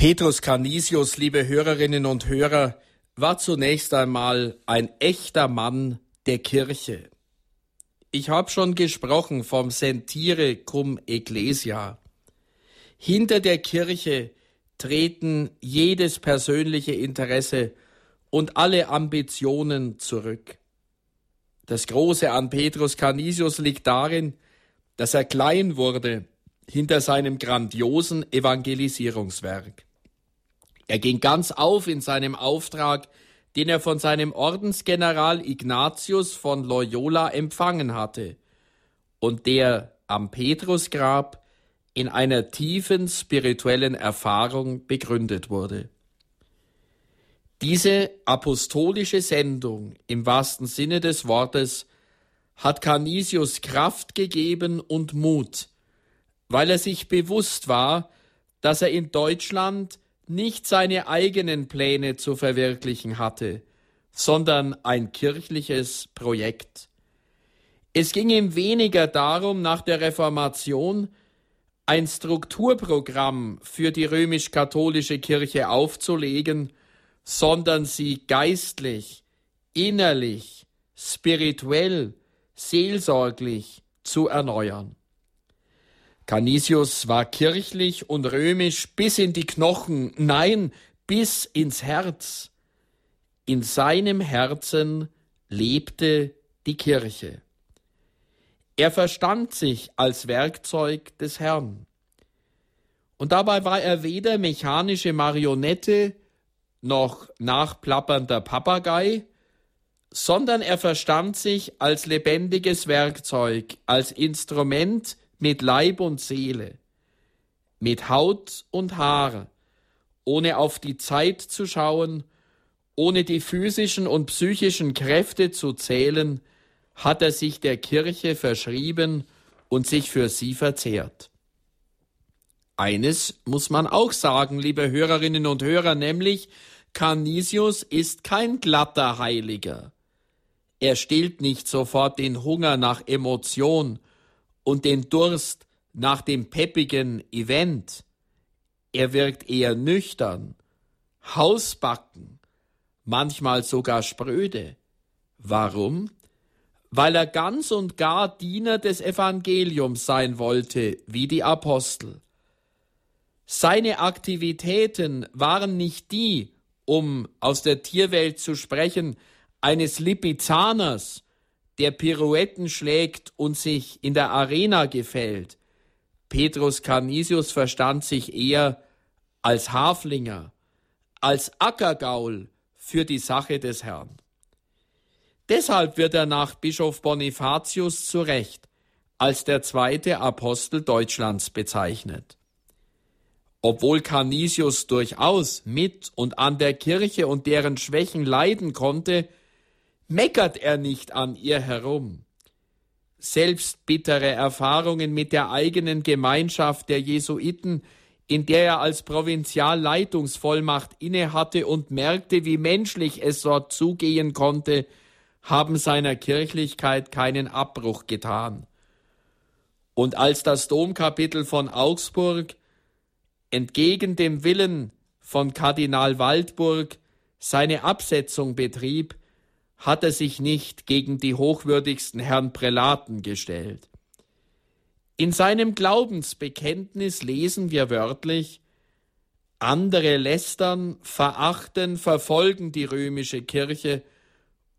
Petrus Canisius, liebe Hörerinnen und Hörer, war zunächst einmal ein echter Mann der Kirche. Ich habe schon gesprochen vom Sentire cum Ecclesia. Hinter der Kirche treten jedes persönliche Interesse und alle Ambitionen zurück. Das Große an Petrus Canisius liegt darin, dass er klein wurde hinter seinem grandiosen Evangelisierungswerk. Er ging ganz auf in seinem Auftrag, den er von seinem Ordensgeneral Ignatius von Loyola empfangen hatte und der am Petrusgrab in einer tiefen spirituellen Erfahrung begründet wurde. Diese apostolische Sendung im wahrsten Sinne des Wortes hat Canisius Kraft gegeben und Mut, weil er sich bewusst war, dass er in Deutschland nicht seine eigenen Pläne zu verwirklichen hatte, sondern ein kirchliches Projekt. Es ging ihm weniger darum, nach der Reformation ein Strukturprogramm für die römisch-katholische Kirche aufzulegen, sondern sie geistlich, innerlich, spirituell, seelsorglich zu erneuern. Canisius war kirchlich und römisch bis in die Knochen, nein, bis ins Herz. In seinem Herzen lebte die Kirche. Er verstand sich als Werkzeug des Herrn. Und dabei war er weder mechanische Marionette noch nachplappernder Papagei, sondern er verstand sich als lebendiges Werkzeug, als Instrument mit Leib und Seele, mit Haut und Haar, ohne auf die Zeit zu schauen, ohne die physischen und psychischen Kräfte zu zählen, hat er sich der Kirche verschrieben und sich für sie verzehrt. Eines muss man auch sagen, liebe Hörerinnen und Hörer, nämlich Canisius ist kein glatter Heiliger. Er stillt nicht sofort den Hunger nach Emotion und den Durst nach dem peppigen Event. Er wirkt eher nüchtern, hausbacken, manchmal sogar spröde. Warum? Weil er ganz und gar Diener des Evangeliums sein wollte, wie die Apostel. Seine Aktivitäten waren nicht die, um aus der Tierwelt zu sprechen, eines Lipizaners der Pirouetten schlägt und sich in der Arena gefällt. Petrus Canisius verstand sich eher als Haflinger, als Ackergaul für die Sache des Herrn. Deshalb wird er nach Bischof Bonifatius zu Recht als der zweite Apostel Deutschlands bezeichnet. Obwohl Canisius durchaus mit und an der Kirche und deren Schwächen leiden konnte, meckert er nicht an ihr herum. Selbst bittere Erfahrungen mit der eigenen Gemeinschaft der Jesuiten, in der er als Provinzialleitungsvollmacht innehatte und merkte, wie menschlich es dort zugehen konnte, haben seiner Kirchlichkeit keinen Abbruch getan. Und als das Domkapitel von Augsburg entgegen dem Willen von Kardinal Waldburg seine Absetzung betrieb, hat er sich nicht gegen die hochwürdigsten Herrn Prälaten gestellt. In seinem Glaubensbekenntnis lesen wir wörtlich andere lästern, verachten, verfolgen die römische Kirche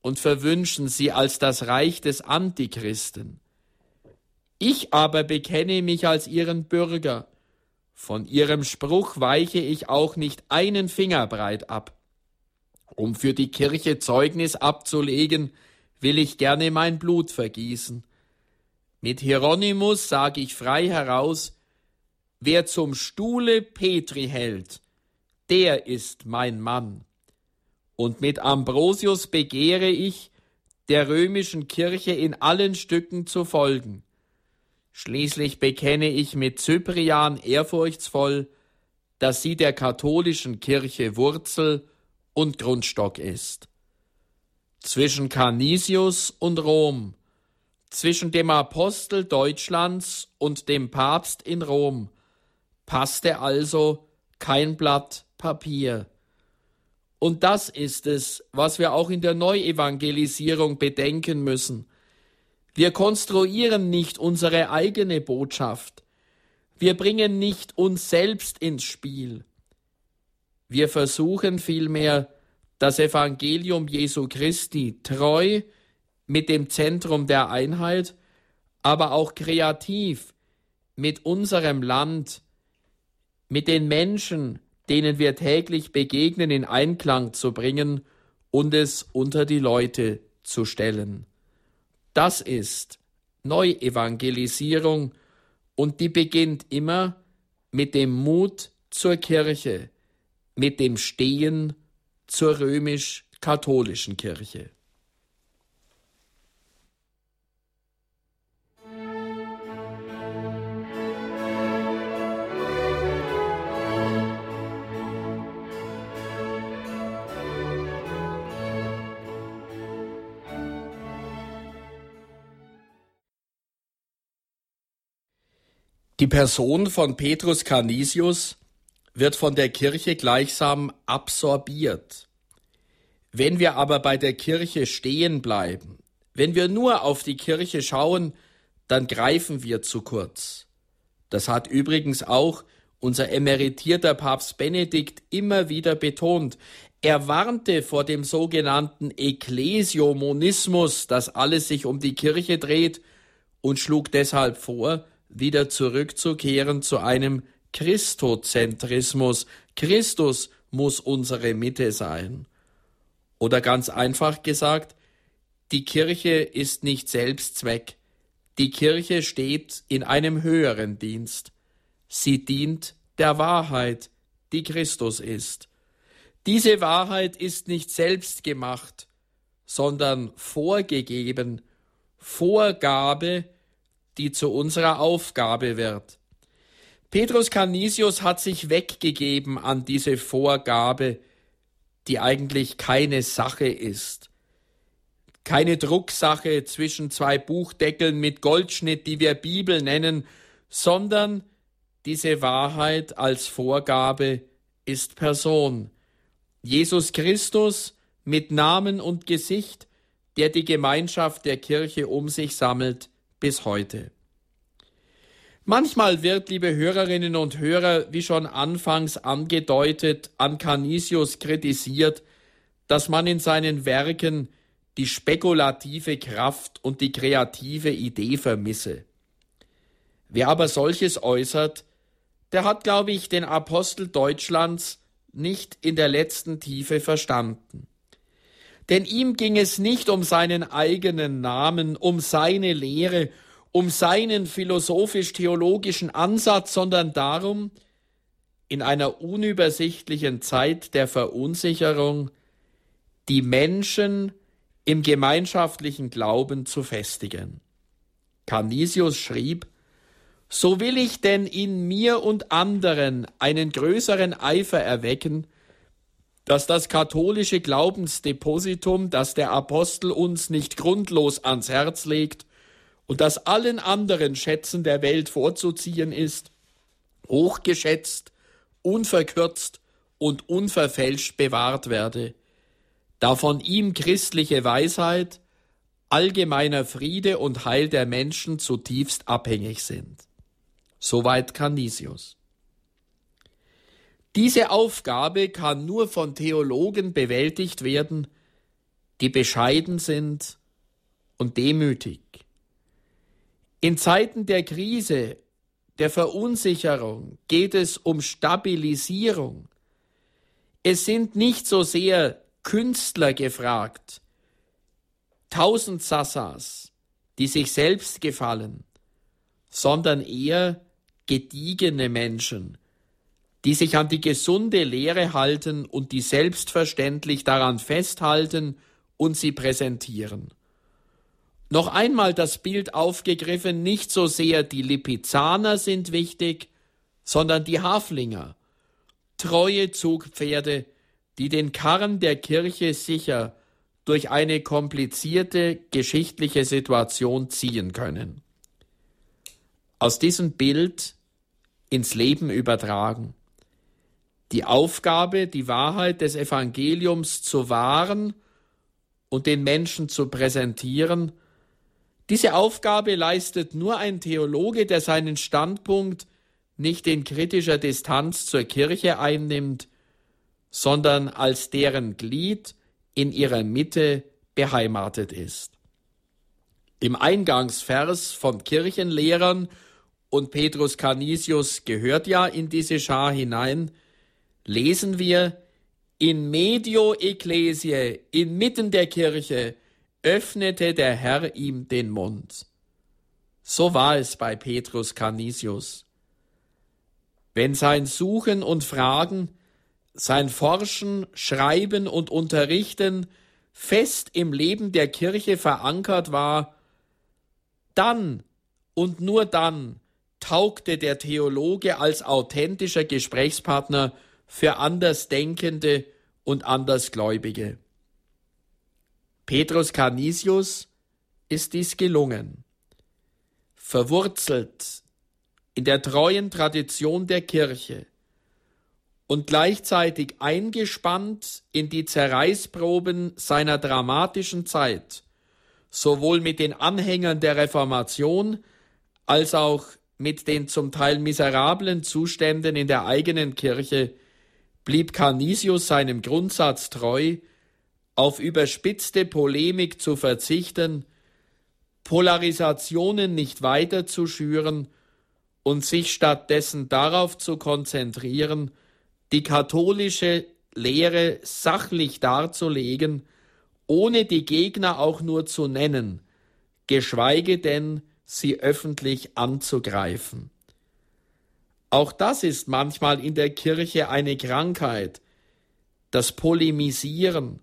und verwünschen sie als das Reich des Antichristen. Ich aber bekenne mich als ihren Bürger. Von ihrem Spruch weiche ich auch nicht einen Finger breit ab. Um für die Kirche Zeugnis abzulegen, will ich gerne mein Blut vergießen. Mit Hieronymus sage ich frei heraus, wer zum Stuhle Petri hält, der ist mein Mann. Und mit Ambrosius begehre ich, der römischen Kirche in allen Stücken zu folgen. Schließlich bekenne ich mit Cyprian ehrfurchtsvoll, dass sie der katholischen Kirche Wurzel und Grundstock ist. Zwischen Canisius und Rom, zwischen dem Apostel Deutschlands und dem Papst in Rom, passte also kein Blatt Papier. Und das ist es, was wir auch in der Neuevangelisierung bedenken müssen. Wir konstruieren nicht unsere eigene Botschaft. Wir bringen nicht uns selbst ins Spiel. Wir versuchen vielmehr, das Evangelium Jesu Christi treu mit dem Zentrum der Einheit, aber auch kreativ mit unserem Land, mit den Menschen, denen wir täglich begegnen, in Einklang zu bringen und es unter die Leute zu stellen. Das ist Neuevangelisierung und die beginnt immer mit dem Mut zur Kirche, mit dem Stehen zur römisch-katholischen Kirche. Die Person von Petrus Canisius wird von der Kirche gleichsam absorbiert. Wenn wir aber bei der Kirche stehen bleiben, wenn wir nur auf die Kirche schauen, dann greifen wir zu kurz. Das hat übrigens auch unser emeritierter Papst Benedikt immer wieder betont. Er warnte vor dem sogenannten Ekklesiomonismus, dass alles sich um die Kirche dreht, und schlug deshalb vor, wieder zurückzukehren zu einem Christozentrismus. Christus muss unsere Mitte sein. Oder ganz einfach gesagt, die Kirche ist nicht Selbstzweck. Die Kirche steht in einem höheren Dienst. Sie dient der Wahrheit, die Christus ist. Diese Wahrheit ist nicht selbst gemacht, sondern vorgegeben, Vorgabe, die zu unserer Aufgabe wird. Petrus Canisius hat sich weggegeben an diese Vorgabe, die eigentlich keine Sache ist. Keine Drucksache zwischen zwei Buchdeckeln mit Goldschnitt, die wir Bibel nennen, sondern diese Wahrheit als Vorgabe ist Person. Jesus Christus mit Namen und Gesicht, der die Gemeinschaft der Kirche um sich sammelt, bis heute. Manchmal wird, liebe Hörerinnen und Hörer, wie schon anfangs angedeutet, an Canisius kritisiert, dass man in seinen Werken die spekulative Kraft und die kreative Idee vermisse. Wer aber solches äußert, der hat, glaube ich, den Apostel Deutschlands nicht in der letzten Tiefe verstanden. Denn ihm ging es nicht um seinen eigenen Namen, um seine Lehre, um seinen philosophisch-theologischen Ansatz, sondern darum, in einer unübersichtlichen Zeit der Verunsicherung die Menschen im gemeinschaftlichen Glauben zu festigen. Canisius schrieb, so will ich denn in mir und anderen einen größeren Eifer erwecken, dass das katholische Glaubensdepositum, das der Apostel uns nicht grundlos ans Herz legt und das allen anderen Schätzen der Welt vorzuziehen ist, hochgeschätzt, unverkürzt und unverfälscht bewahrt werde, da von ihm christliche Weisheit, allgemeiner Friede und Heil der Menschen zutiefst abhängig sind. Soweit Canisius. Diese Aufgabe kann nur von Theologen bewältigt werden, die bescheiden sind und demütig. In Zeiten der Krise, der Verunsicherung geht es um Stabilisierung. Es sind nicht so sehr Künstler gefragt, tausend Sassas, die sich selbst gefallen, sondern eher gediegene Menschen, die sich an die gesunde Lehre halten und die selbstverständlich daran festhalten und sie präsentieren. Noch einmal das Bild aufgegriffen, nicht so sehr die Lipizzaner sind wichtig, sondern die Haflinger, treue Zugpferde, die den Karren der Kirche sicher durch eine komplizierte geschichtliche Situation ziehen können. Aus diesem Bild ins Leben übertragen. Die Aufgabe, die Wahrheit des Evangeliums zu wahren und den Menschen zu präsentieren, diese Aufgabe leistet nur ein Theologe, der seinen Standpunkt nicht in kritischer Distanz zur Kirche einnimmt, sondern als deren Glied in ihrer Mitte beheimatet ist. Im Eingangsvers von Kirchenlehrern und Petrus Canisius gehört ja in diese Schar hinein, lesen wir, in medio ecclesiae, inmitten der Kirche, öffnete der Herr ihm den Mund. So war es bei Petrus Canisius. Wenn sein Suchen und Fragen, sein Forschen, Schreiben und Unterrichten fest im Leben der Kirche verankert war, dann und nur dann taugte der Theologe als authentischer Gesprächspartner für Andersdenkende und Andersgläubige. Petrus Canisius ist dies gelungen. Verwurzelt in der treuen Tradition der Kirche und gleichzeitig eingespannt in die Zerreißproben seiner dramatischen Zeit, sowohl mit den Anhängern der Reformation als auch mit den zum Teil miserablen Zuständen in der eigenen Kirche, blieb Canisius seinem Grundsatz treu, auf überspitzte Polemik zu verzichten, Polarisationen nicht weiter zu schüren und sich stattdessen darauf zu konzentrieren, die katholische Lehre sachlich darzulegen, ohne die Gegner auch nur zu nennen, geschweige denn sie öffentlich anzugreifen. Auch das ist manchmal in der Kirche eine Krankheit, das Polemisieren,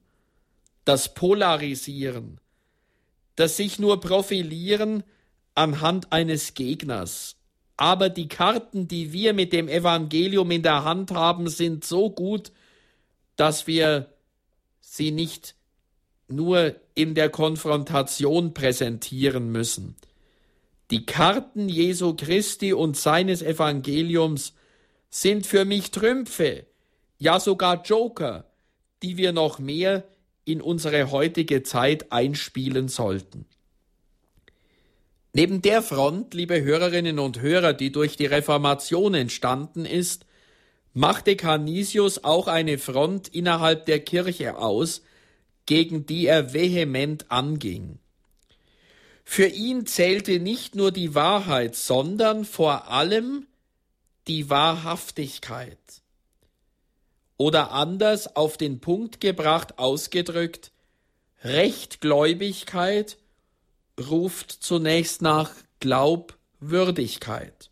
das Polarisieren, das sich nur profilieren anhand eines Gegners. Aber die Karten, die wir mit dem Evangelium in der Hand haben, sind so gut, dass wir sie nicht nur in der Konfrontation präsentieren müssen. Die Karten Jesu Christi und seines Evangeliums sind für mich Trümpfe, ja sogar Joker, die wir noch mehr in unsere heutige Zeit einspielen sollten. Neben der Front, liebe Hörerinnen und Hörer, die durch die Reformation entstanden ist, machte Canisius auch eine Front innerhalb der Kirche aus, gegen die er vehement anging. Für ihn zählte nicht nur die Wahrheit, sondern vor allem die Wahrhaftigkeit. Oder anders auf den Punkt gebracht ausgedrückt, Rechtgläubigkeit ruft zunächst nach Glaubwürdigkeit.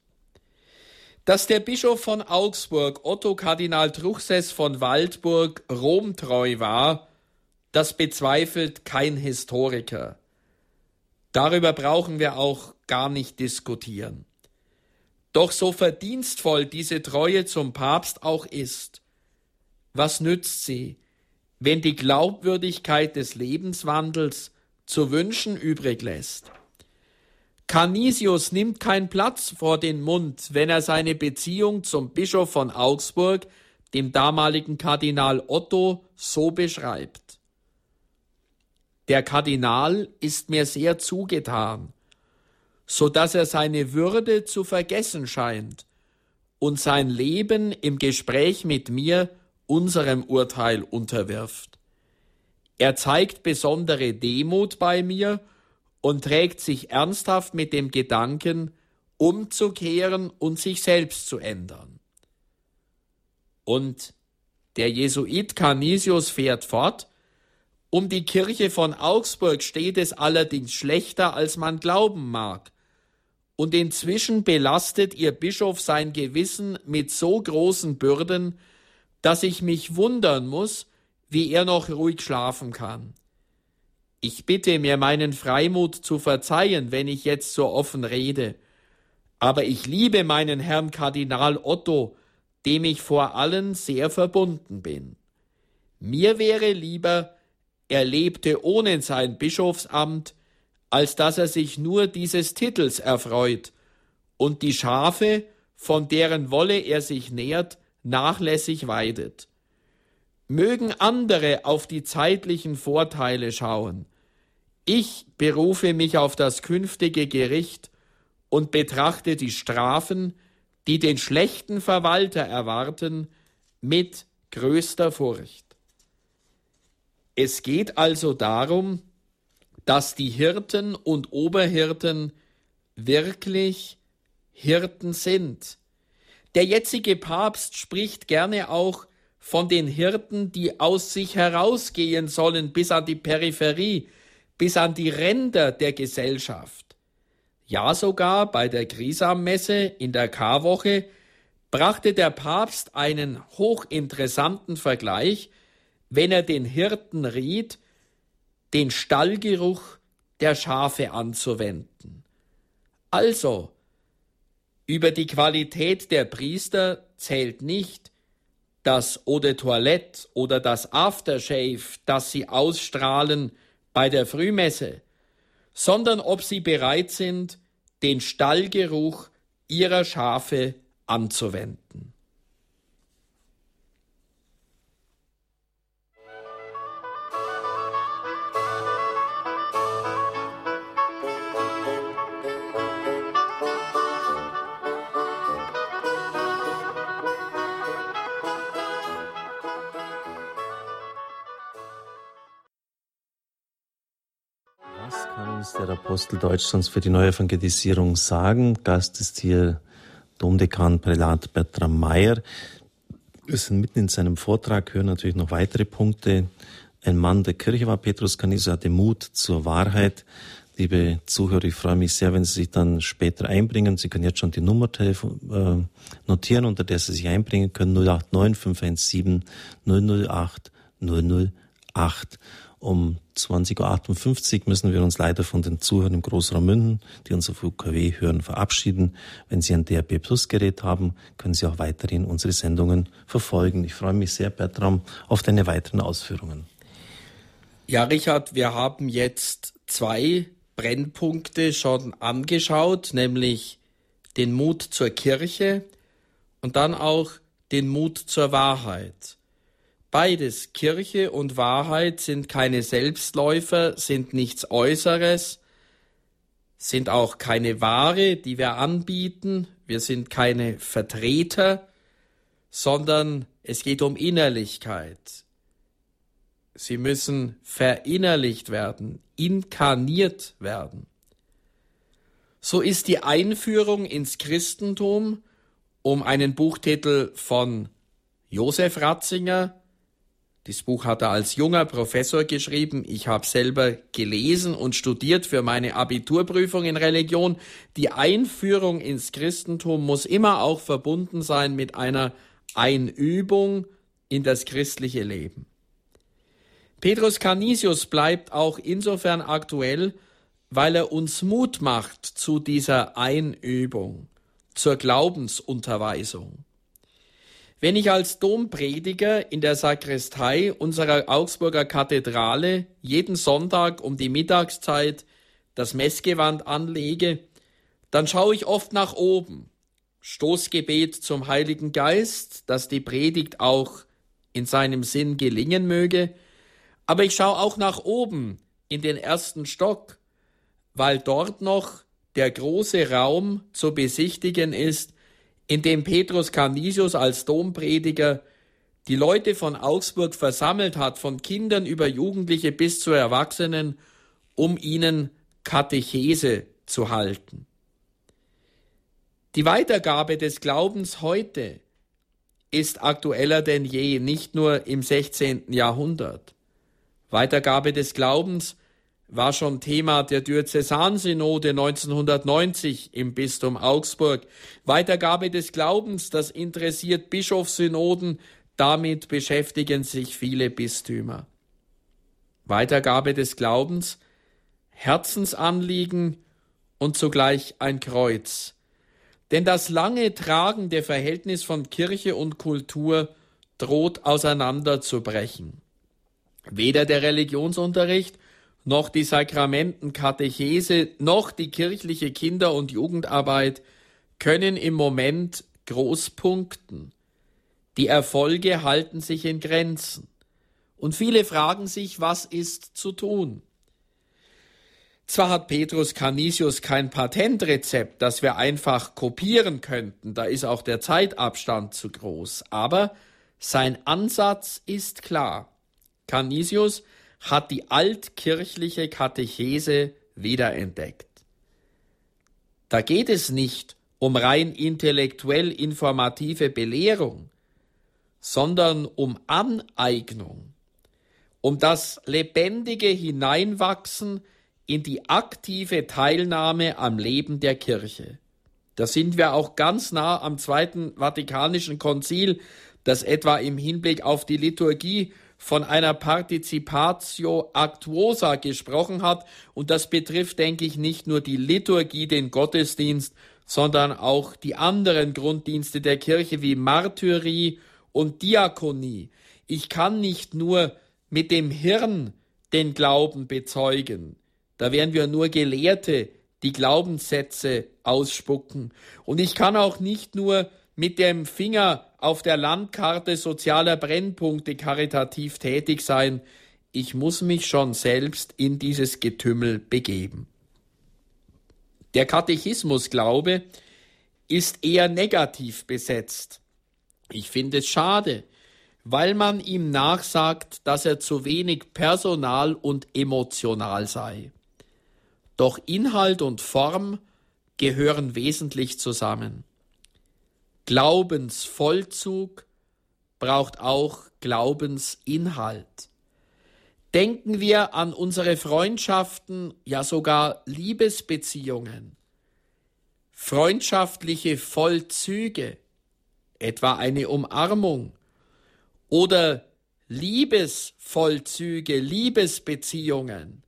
Dass der Bischof von Augsburg, Otto Kardinal Truchsess von Waldburg, Rom treu war, das bezweifelt kein Historiker. Darüber brauchen wir auch gar nicht diskutieren. Doch so verdienstvoll diese Treue zum Papst auch ist, was nützt sie, wenn die Glaubwürdigkeit des Lebenswandels zu wünschen übrig lässt? Canisius nimmt keinen Platz vor den Mund, wenn er seine Beziehung zum Bischof von Augsburg, dem damaligen Kardinal Otto, so beschreibt. Der Kardinal ist mir sehr zugetan, so dass er seine Würde zu vergessen scheint und sein Leben im Gespräch mit mir unserem Urteil unterwirft. Er zeigt besondere Demut bei mir und trägt sich ernsthaft mit dem Gedanken, umzukehren und sich selbst zu ändern. Und der Jesuit Canisius fährt fort, um die Kirche von Augsburg steht es allerdings schlechter, als man glauben mag. Und inzwischen belastet ihr Bischof sein Gewissen mit so großen Bürden, dass ich mich wundern muss, wie er noch ruhig schlafen kann. Ich bitte mir meinen Freimut zu verzeihen, wenn ich jetzt so offen rede. Aber ich liebe meinen Herrn Kardinal Otto, dem ich vor allen sehr verbunden bin. Mir wäre lieber, er lebte ohne sein Bischofsamt, als dass er sich nur dieses Titels erfreut und die Schafe, von deren Wolle er sich nährt, nachlässig weidet. Mögen andere auf die zeitlichen Vorteile schauen. Ich berufe mich auf das künftige Gericht und betrachte die Strafen, die den schlechten Verwalter erwarten, mit größter Furcht. Es geht also darum, dass die Hirten und Oberhirten wirklich Hirten sind. Der jetzige Papst spricht gerne auch von den Hirten, die aus sich herausgehen sollen bis an die Peripherie, bis an die Ränder der Gesellschaft. Ja, sogar bei der Grisammesse in der Karwoche brachte der Papst einen hochinteressanten Vergleich wenn er den Hirten riet, den Stallgeruch der Schafe anzuwenden. Also, über die Qualität der Priester zählt nicht das Eau de Toilette oder das Aftershave, das sie ausstrahlen bei der Frühmesse, sondern ob sie bereit sind, den Stallgeruch ihrer Schafe anzuwenden. Uns der Apostel Deutschlands für die Neuevangelisierung sagen. Gast ist hier Domdekan Prälat Bertram Mayer. Wir sind mitten in seinem Vortrag, hören natürlich noch weitere Punkte. Ein Mann der Kirche war Petrus Caniso, hatte Mut zur Wahrheit. Liebe Zuhörer, ich freue mich sehr, wenn Sie sich dann später einbringen. Sie können jetzt schon die Nummer äh, notieren, unter der Sie sich einbringen können. 089 517 008 008. Um 20.58 Uhr müssen wir uns leider von den Zuhörern im Großraum München, die uns auf UKW hören, verabschieden. Wenn Sie ein DRB Plus Gerät haben, können Sie auch weiterhin unsere Sendungen verfolgen. Ich freue mich sehr, Bertram, auf deine weiteren Ausführungen. Ja, Richard, wir haben jetzt zwei Brennpunkte schon angeschaut, nämlich den Mut zur Kirche und dann auch den Mut zur Wahrheit. Beides, Kirche und Wahrheit, sind keine Selbstläufer, sind nichts Äußeres, sind auch keine Ware, die wir anbieten, wir sind keine Vertreter, sondern es geht um Innerlichkeit. Sie müssen verinnerlicht werden, inkarniert werden. So ist die Einführung ins Christentum, um einen Buchtitel von Josef Ratzinger das Buch hat er als junger Professor geschrieben. Ich habe selber gelesen und studiert für meine Abiturprüfung in Religion. Die Einführung ins Christentum muss immer auch verbunden sein mit einer Einübung in das christliche Leben. Petrus Canisius bleibt auch insofern aktuell, weil er uns Mut macht zu dieser Einübung, zur Glaubensunterweisung. Wenn ich als Domprediger in der Sakristei unserer Augsburger Kathedrale jeden Sonntag um die Mittagszeit das Messgewand anlege, dann schaue ich oft nach oben. Stoßgebet zum Heiligen Geist, dass die Predigt auch in seinem Sinn gelingen möge, aber ich schaue auch nach oben in den ersten Stock, weil dort noch der große Raum zu besichtigen ist, in dem Petrus Canisius als Domprediger die Leute von Augsburg versammelt hat, von Kindern über Jugendliche bis zu Erwachsenen, um ihnen Katechese zu halten. Die Weitergabe des Glaubens heute ist aktueller denn je, nicht nur im 16. Jahrhundert. Weitergabe des Glaubens war schon Thema der Diözesansynode 1990 im Bistum Augsburg. Weitergabe des Glaubens, das interessiert Bischofssynoden, damit beschäftigen sich viele Bistümer. Weitergabe des Glaubens, Herzensanliegen und zugleich ein Kreuz. Denn das lange tragende Verhältnis von Kirche und Kultur droht auseinanderzubrechen. Weder der Religionsunterricht noch die Sakramentenkatechese, noch die kirchliche Kinder- und Jugendarbeit können im Moment groß punkten. Die Erfolge halten sich in Grenzen. Und viele fragen sich, was ist zu tun? Zwar hat Petrus Canisius kein Patentrezept, das wir einfach kopieren könnten, da ist auch der Zeitabstand zu groß, aber sein Ansatz ist klar. Canisius hat die altkirchliche Katechese wiederentdeckt. Da geht es nicht um rein intellektuell informative Belehrung, sondern um Aneignung, um das lebendige Hineinwachsen in die aktive Teilnahme am Leben der Kirche. Da sind wir auch ganz nah am Zweiten Vatikanischen Konzil, das etwa im Hinblick auf die Liturgie von einer Participatio Actuosa gesprochen hat. Und das betrifft, denke ich, nicht nur die Liturgie, den Gottesdienst, sondern auch die anderen Grunddienste der Kirche wie Martyrie und Diakonie. Ich kann nicht nur mit dem Hirn den Glauben bezeugen. Da wären wir nur Gelehrte, die Glaubenssätze ausspucken. Und ich kann auch nicht nur mit dem Finger auf der Landkarte sozialer Brennpunkte karitativ tätig sein. Ich muss mich schon selbst in dieses Getümmel begeben. Der Katechismusglaube ist eher negativ besetzt. Ich finde es schade, weil man ihm nachsagt, dass er zu wenig personal und emotional sei. Doch Inhalt und Form gehören wesentlich zusammen. Glaubensvollzug braucht auch Glaubensinhalt. Denken wir an unsere Freundschaften, ja sogar Liebesbeziehungen, freundschaftliche Vollzüge, etwa eine Umarmung oder Liebesvollzüge, Liebesbeziehungen,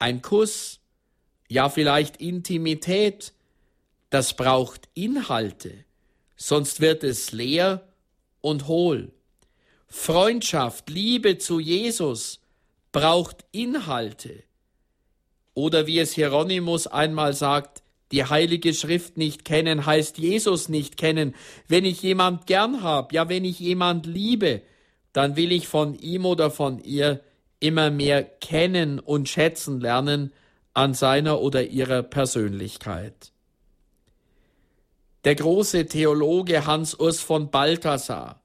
ein Kuss, ja vielleicht Intimität, das braucht Inhalte sonst wird es leer und hohl. Freundschaft, Liebe zu Jesus braucht Inhalte. Oder wie es Hieronymus einmal sagt, die Heilige Schrift nicht kennen heißt Jesus nicht kennen. Wenn ich jemand gern hab, ja wenn ich jemand liebe, dann will ich von ihm oder von ihr immer mehr kennen und schätzen lernen an seiner oder ihrer Persönlichkeit. Der große Theologe Hans Urs von Balthasar,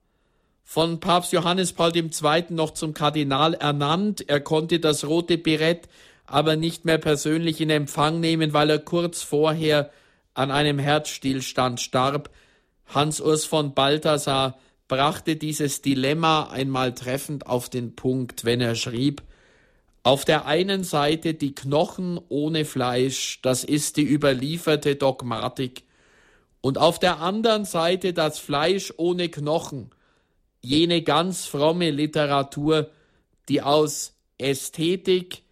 von Papst Johannes Paul II. noch zum Kardinal ernannt. Er konnte das rote Birett aber nicht mehr persönlich in Empfang nehmen, weil er kurz vorher an einem Herzstillstand starb. Hans Urs von Balthasar brachte dieses Dilemma einmal treffend auf den Punkt, wenn er schrieb, auf der einen Seite die Knochen ohne Fleisch, das ist die überlieferte Dogmatik, und auf der anderen Seite das Fleisch ohne Knochen, jene ganz fromme Literatur, die aus Ästhetik,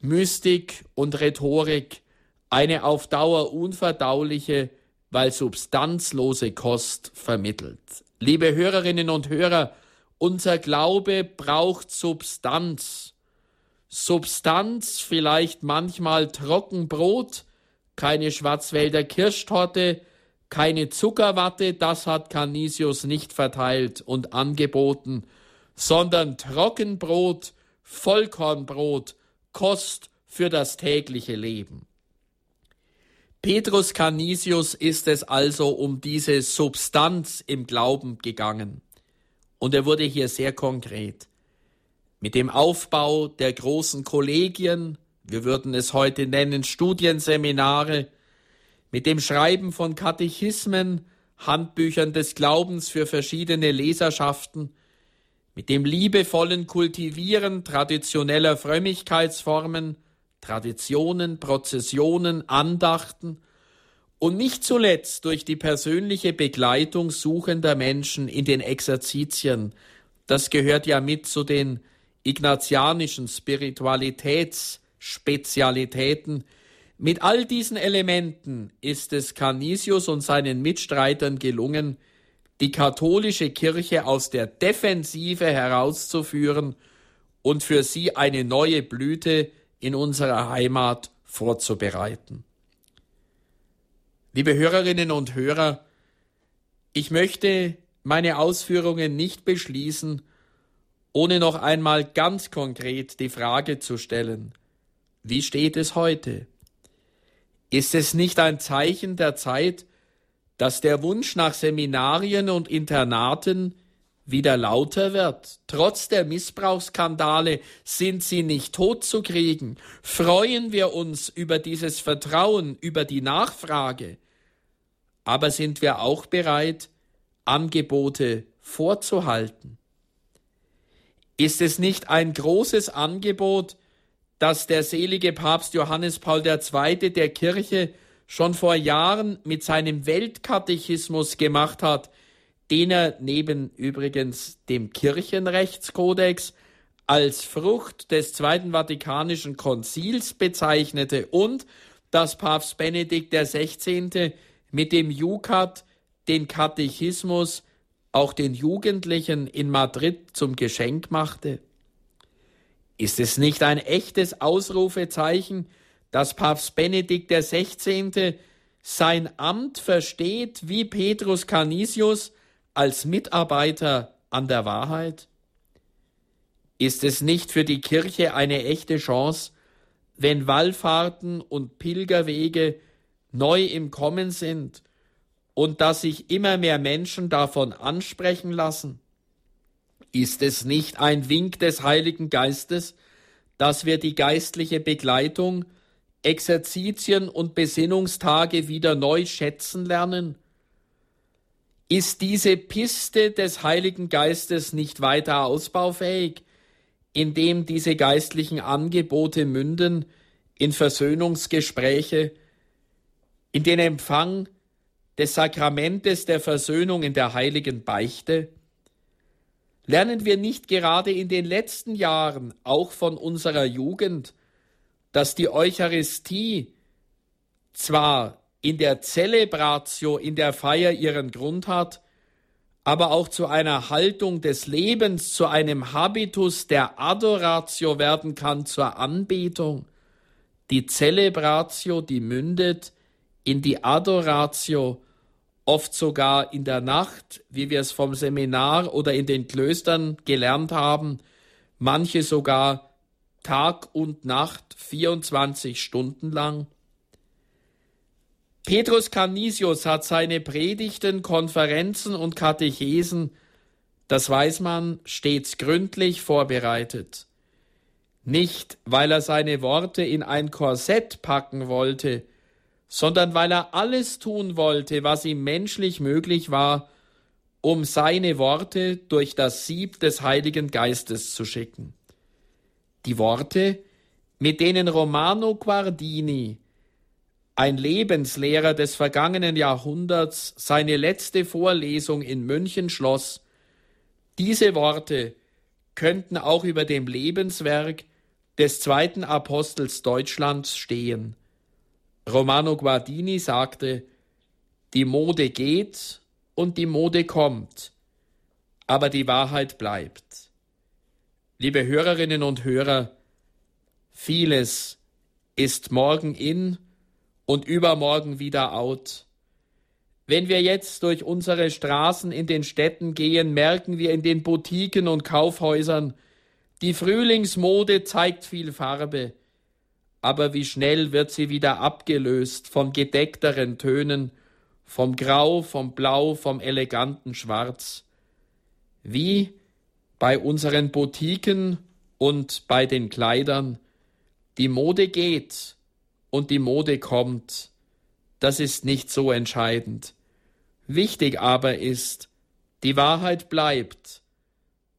Mystik und Rhetorik eine auf Dauer unverdauliche, weil substanzlose Kost vermittelt. Liebe Hörerinnen und Hörer, unser Glaube braucht Substanz. Substanz, vielleicht manchmal Trockenbrot, keine Schwarzwälder Kirschtorte, keine Zuckerwatte, das hat Canisius nicht verteilt und angeboten, sondern Trockenbrot, Vollkornbrot, Kost für das tägliche Leben. Petrus Canisius ist es also um diese Substanz im Glauben gegangen. Und er wurde hier sehr konkret. Mit dem Aufbau der großen Kollegien, wir würden es heute nennen Studienseminare, mit dem Schreiben von Katechismen, Handbüchern des Glaubens für verschiedene Leserschaften, mit dem liebevollen Kultivieren traditioneller Frömmigkeitsformen, Traditionen, Prozessionen, Andachten und nicht zuletzt durch die persönliche Begleitung suchender Menschen in den Exerzitien. Das gehört ja mit zu den ignatianischen Spiritualitätsspezialitäten. Mit all diesen Elementen ist es Canisius und seinen Mitstreitern gelungen, die katholische Kirche aus der Defensive herauszuführen und für sie eine neue Blüte in unserer Heimat vorzubereiten. Liebe Hörerinnen und Hörer, ich möchte meine Ausführungen nicht beschließen, ohne noch einmal ganz konkret die Frage zu stellen, wie steht es heute? Ist es nicht ein Zeichen der Zeit, dass der Wunsch nach Seminarien und Internaten wieder lauter wird. Trotz der Missbrauchsskandale sind sie nicht totzukriegen. Freuen wir uns über dieses Vertrauen, über die Nachfrage. Aber sind wir auch bereit, Angebote vorzuhalten? Ist es nicht ein großes Angebot, das der selige Papst Johannes Paul II. der Kirche schon vor Jahren mit seinem Weltkatechismus gemacht hat, den er neben übrigens dem Kirchenrechtskodex als Frucht des Zweiten Vatikanischen Konzils bezeichnete und dass Papst Benedikt XVI. mit dem Jukat den Katechismus auch den Jugendlichen in Madrid zum Geschenk machte? Ist es nicht ein echtes Ausrufezeichen, dass Papst Benedikt XVI. sein Amt versteht wie Petrus Canisius als Mitarbeiter an der Wahrheit? Ist es nicht für die Kirche eine echte Chance, wenn Wallfahrten und Pilgerwege neu im Kommen sind und dass sich immer mehr Menschen davon ansprechen lassen? Ist es nicht ein Wink des Heiligen Geistes, dass wir die geistliche Begleitung, Exerzitien und Besinnungstage wieder neu schätzen lernen ist diese Piste des Heiligen Geistes nicht weiter ausbaufähig, indem diese geistlichen Angebote münden in Versöhnungsgespräche, in den Empfang des Sakramentes der Versöhnung in der heiligen Beichte? Lernen wir nicht gerade in den letzten Jahren auch von unserer Jugend, dass die Eucharistie zwar in der Celebratio, in der Feier ihren Grund hat, aber auch zu einer Haltung des Lebens, zu einem Habitus der Adoratio werden kann, zur Anbetung. Die Celebratio, die mündet in die Adoratio, oft sogar in der Nacht, wie wir es vom Seminar oder in den Klöstern gelernt haben, manche sogar Tag und Nacht 24 Stunden lang. Petrus Canisius hat seine Predigten, Konferenzen und Katechesen, das weiß man, stets gründlich vorbereitet. Nicht, weil er seine Worte in ein Korsett packen wollte, sondern weil er alles tun wollte, was ihm menschlich möglich war, um seine Worte durch das Sieb des Heiligen Geistes zu schicken. Die Worte, mit denen Romano Guardini ein Lebenslehrer des vergangenen Jahrhunderts, seine letzte Vorlesung in München schloss, diese Worte könnten auch über dem Lebenswerk des zweiten Apostels Deutschlands stehen. Romano Guardini sagte, die Mode geht und die Mode kommt, aber die Wahrheit bleibt. Liebe Hörerinnen und Hörer, vieles ist morgen in und übermorgen wieder out. Wenn wir jetzt durch unsere Straßen in den Städten gehen, merken wir in den Boutiquen und Kaufhäusern, die Frühlingsmode zeigt viel Farbe, aber wie schnell wird sie wieder abgelöst von gedeckteren Tönen, vom Grau, vom Blau, vom eleganten Schwarz. Wie bei unseren Boutiquen und bei den Kleidern, Die Mode geht und die Mode kommt. Das ist nicht so entscheidend. Wichtig aber ist, die Wahrheit bleibt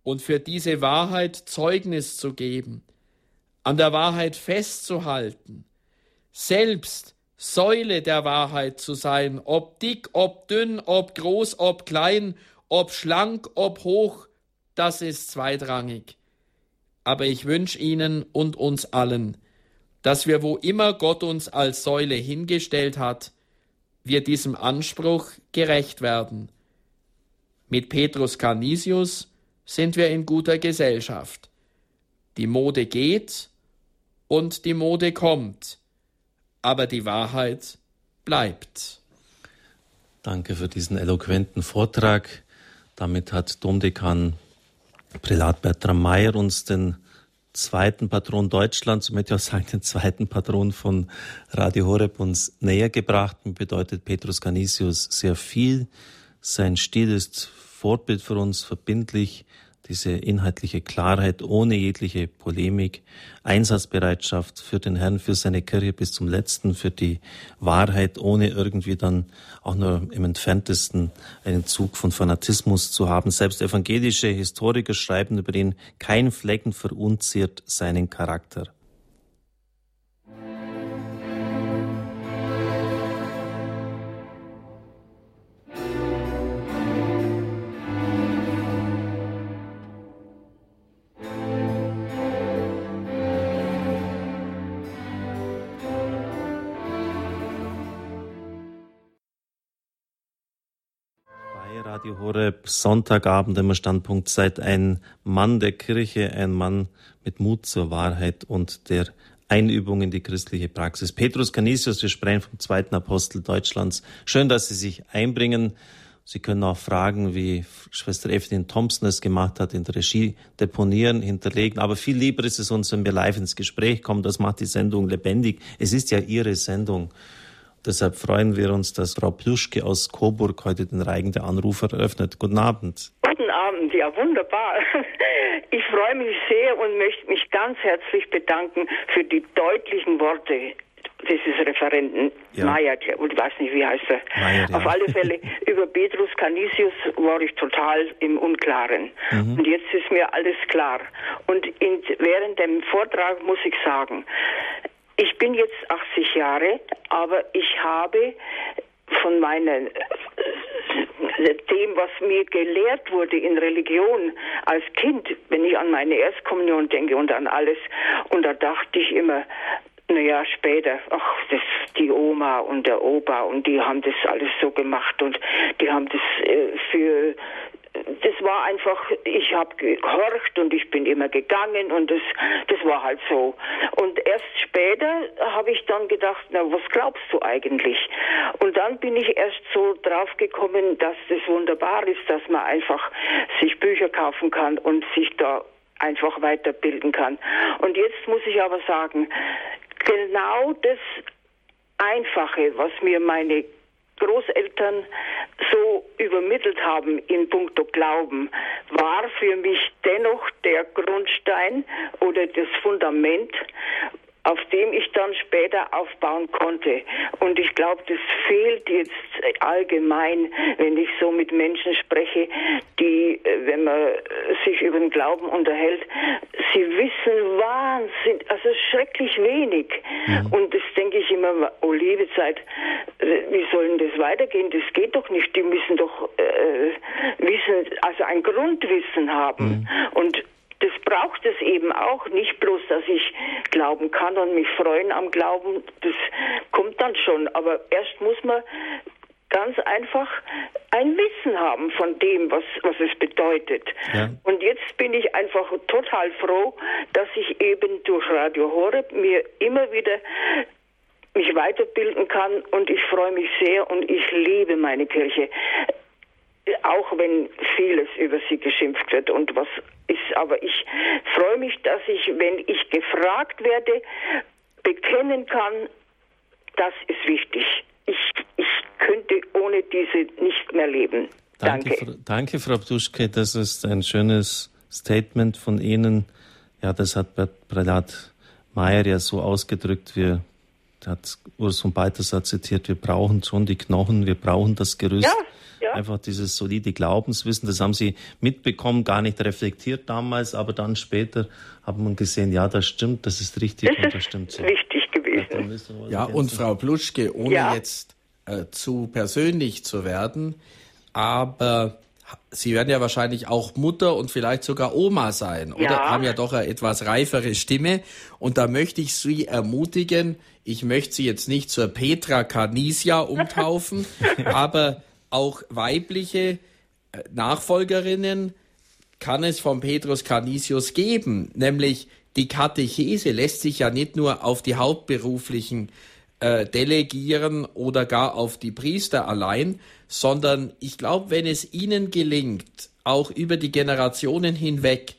und für diese Wahrheit Zeugnis zu geben, an der Wahrheit festzuhalten, selbst Säule der Wahrheit zu sein, ob dick, ob dünn, ob groß, ob klein, ob schlank, ob hoch, das ist zweitrangig. Aber ich wünsche Ihnen und uns allen, dass wir, wo immer Gott uns als Säule hingestellt hat, wir diesem Anspruch gerecht werden. Mit Petrus Canisius sind wir in guter Gesellschaft. Die Mode geht und die Mode kommt, aber die Wahrheit bleibt. Danke für diesen eloquenten Vortrag. Damit hat Domdekan Prälat Bertram Mayer uns den zweiten Patron Deutschlands, ich möchte auch sagen, den zweiten Patron von Radio Horeb uns näher gebracht. Bedeutet Petrus Canisius sehr viel. Sein Stil ist Vorbild für uns, verbindlich, diese inhaltliche Klarheit ohne jegliche Polemik, Einsatzbereitschaft für den Herrn, für seine Kirche bis zum Letzten, für die Wahrheit, ohne irgendwie dann auch nur im entferntesten einen Zug von Fanatismus zu haben. Selbst evangelische Historiker schreiben über ihn, kein Flecken verunziert seinen Charakter. Horeb, Sonntagabend immer Standpunkt seit ein Mann der Kirche, ein Mann mit Mut zur Wahrheit und der Einübung in die christliche Praxis. Petrus Canisius, wir sprechen vom zweiten Apostel Deutschlands. Schön, dass Sie sich einbringen. Sie können auch Fragen, wie Schwester Evelyn Thompson es gemacht hat, in der Regie deponieren, hinterlegen. Aber viel lieber ist es uns, wenn wir live ins Gespräch kommen. Das macht die Sendung lebendig. Es ist ja Ihre Sendung. Deshalb freuen wir uns, dass Frau Pluschke aus Coburg heute den Reigen der Anrufer eröffnet. Guten Abend. Guten Abend, ja wunderbar. Ich freue mich sehr und möchte mich ganz herzlich bedanken für die deutlichen Worte dieses Referenten ja. Meyer, ich weiß nicht, wie heißt er. Meyer, ja. Auf alle Fälle, über Petrus Canisius war ich total im Unklaren. Mhm. Und jetzt ist mir alles klar. Und in, während dem Vortrag muss ich sagen, ich bin jetzt 80 Jahre, aber ich habe von meinen dem, was mir gelehrt wurde in Religion als Kind, wenn ich an meine Erstkommunion denke und an alles, und da dachte ich immer, naja, später, ach, das, die Oma und der Opa und die haben das alles so gemacht und die haben das äh, für das war einfach, ich habe gehorcht und ich bin immer gegangen und das, das war halt so. Und erst später habe ich dann gedacht, na, was glaubst du eigentlich? Und dann bin ich erst so drauf gekommen, dass das wunderbar ist, dass man einfach sich Bücher kaufen kann und sich da einfach weiterbilden kann. Und jetzt muss ich aber sagen, genau das Einfache, was mir meine Großeltern so übermittelt haben in puncto Glauben, war für mich dennoch der Grundstein oder das Fundament, auf dem ich dann später aufbauen konnte. Und ich glaube, das fehlt jetzt allgemein, wenn ich so mit Menschen spreche, die, äh, wenn man sich über den Glauben unterhält, sie wissen Wahnsinn, also schrecklich wenig. Mhm. Und das denke ich immer, oh liebe Zeit, äh, wie soll denn das weitergehen? Das geht doch nicht. Die müssen doch äh, wissen, also ein Grundwissen haben. Mhm. Und das braucht es eben auch. Nicht bloß, dass ich glauben kann und mich freuen am Glauben, das kommt dann schon. Aber erst muss man ganz einfach ein Wissen haben von dem, was, was es bedeutet. Ja. Und jetzt bin ich einfach total froh, dass ich eben durch Radio Horeb mir immer wieder mich weiterbilden kann und ich freue mich sehr und ich liebe meine Kirche auch wenn vieles über sie geschimpft wird und was ist. Aber ich freue mich, dass ich, wenn ich gefragt werde, bekennen kann, das ist wichtig. Ich, ich könnte ohne diese nicht mehr leben. Danke. Danke, Frau, danke, Frau Ptuschke. Das ist ein schönes Statement von Ihnen. Ja, das hat Bert Prälat Meyer ja so ausgedrückt, wir hat Urs von Balthasar zitiert, wir brauchen schon die Knochen, wir brauchen das Gerüst. Ja, ja. Einfach dieses solide Glaubenswissen, das haben sie mitbekommen, gar nicht reflektiert damals, aber dann später hat man gesehen, ja, das stimmt, das ist richtig das und das stimmt so. Richtig gewesen. Ja, und Frau Pluschke, ohne ja. jetzt äh, zu persönlich zu werden, aber Sie werden ja wahrscheinlich auch Mutter und vielleicht sogar Oma sein, oder? Ja. Haben ja doch eine etwas reifere Stimme. Und da möchte ich Sie ermutigen, ich möchte Sie jetzt nicht zur Petra Canisia umtaufen, aber auch weibliche äh, Nachfolgerinnen kann es von Petrus Canisius geben. Nämlich die Katechese lässt sich ja nicht nur auf die hauptberuflichen äh, delegieren oder gar auf die Priester allein, sondern ich glaube, wenn es ihnen gelingt, auch über die Generationen hinweg,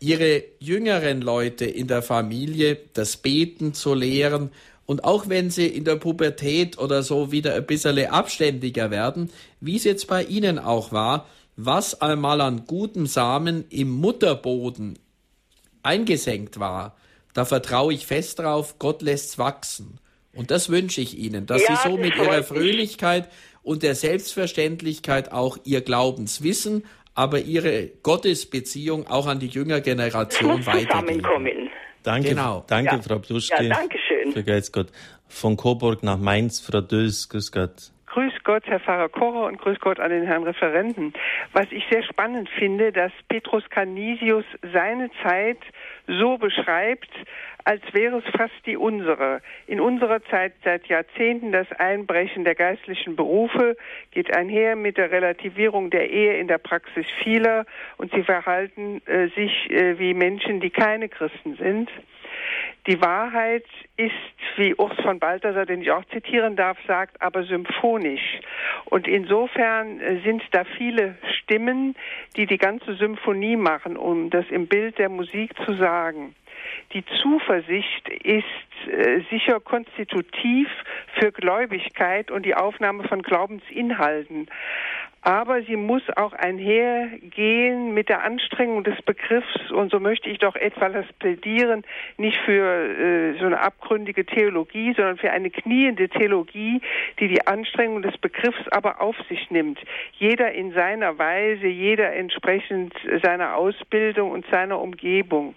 ihre jüngeren Leute in der Familie das Beten zu lehren und auch wenn sie in der Pubertät oder so wieder ein bisschen abständiger werden, wie es jetzt bei Ihnen auch war, was einmal an gutem Samen im Mutterboden eingesenkt war, da vertraue ich fest drauf, Gott lässt's wachsen. Und das wünsche ich Ihnen, dass ja, Sie so mit Ihrer Fröhlichkeit und der Selbstverständlichkeit auch Ihr Glaubenswissen, aber Ihre Gottesbeziehung auch an die jüngere Generation weitergeben. Danke, genau. danke ja. Frau Pluschke. Ja, danke schön. Für Gott. Von Coburg nach Mainz, Frau Dös, grüß Gott. Grüß Gott, Herr Pfarrer Kocher und grüß Gott an den Herrn Referenten. Was ich sehr spannend finde, dass Petrus Canisius seine Zeit so beschreibt, als wäre es fast die unsere. In unserer Zeit seit Jahrzehnten das Einbrechen der geistlichen Berufe geht einher mit der Relativierung der Ehe in der Praxis vieler und sie verhalten äh, sich äh, wie Menschen, die keine Christen sind. Die Wahrheit ist, wie Urs von Balthasar, den ich auch zitieren darf, sagt, aber symphonisch. Und insofern äh, sind da viele Stimmen, die die ganze Symphonie machen, um das im Bild der Musik zu sagen. Die Zuversicht ist äh, sicher konstitutiv für Gläubigkeit und die Aufnahme von Glaubensinhalten aber sie muss auch einhergehen mit der Anstrengung des Begriffs und so möchte ich doch etwa das plädieren, nicht für äh, so eine abgründige Theologie, sondern für eine kniende Theologie, die die Anstrengung des Begriffs aber auf sich nimmt. Jeder in seiner Weise, jeder entsprechend seiner Ausbildung und seiner Umgebung.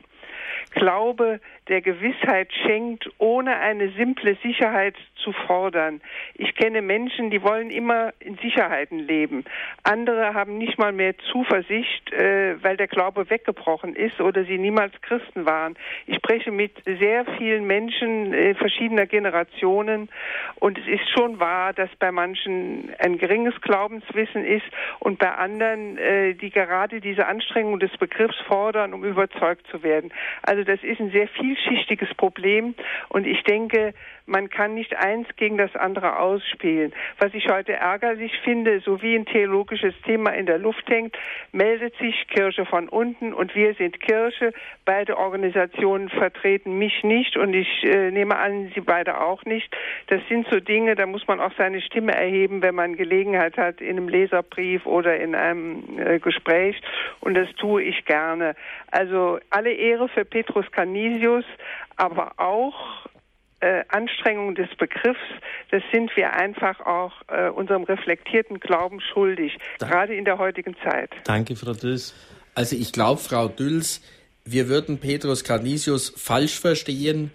Glaube der Gewissheit schenkt, ohne eine simple Sicherheit zu fordern. Ich kenne Menschen, die wollen immer in Sicherheiten leben. Andere haben nicht mal mehr Zuversicht, äh, weil der Glaube weggebrochen ist oder sie niemals Christen waren. Ich spreche mit sehr vielen Menschen äh, verschiedener Generationen und es ist schon wahr, dass bei manchen ein geringes Glaubenswissen ist und bei anderen, äh, die gerade diese Anstrengung des Begriffs fordern, um überzeugt zu werden. Also das ist ein sehr vielschichtiges Problem und ich denke, man kann nicht eins gegen das andere ausspielen. Was ich heute ärgerlich finde, so wie ein theologisches Thema in der Luft hängt, meldet sich Kirche von unten und wir sind Kirche. Beide Organisationen vertreten mich nicht und ich äh, nehme an, sie beide auch nicht. Das sind so Dinge, da muss man auch seine Stimme erheben, wenn man Gelegenheit hat in einem Leserbrief oder in einem äh, Gespräch und das tue ich gerne. Also alle Ehre für Petrus Canisius, aber auch äh, Anstrengung des Begriffs, das sind wir einfach auch äh, unserem reflektierten Glauben schuldig, Dank. gerade in der heutigen Zeit. Danke, Frau Düls. Also ich glaube, Frau Düls, wir würden Petrus Canisius falsch verstehen,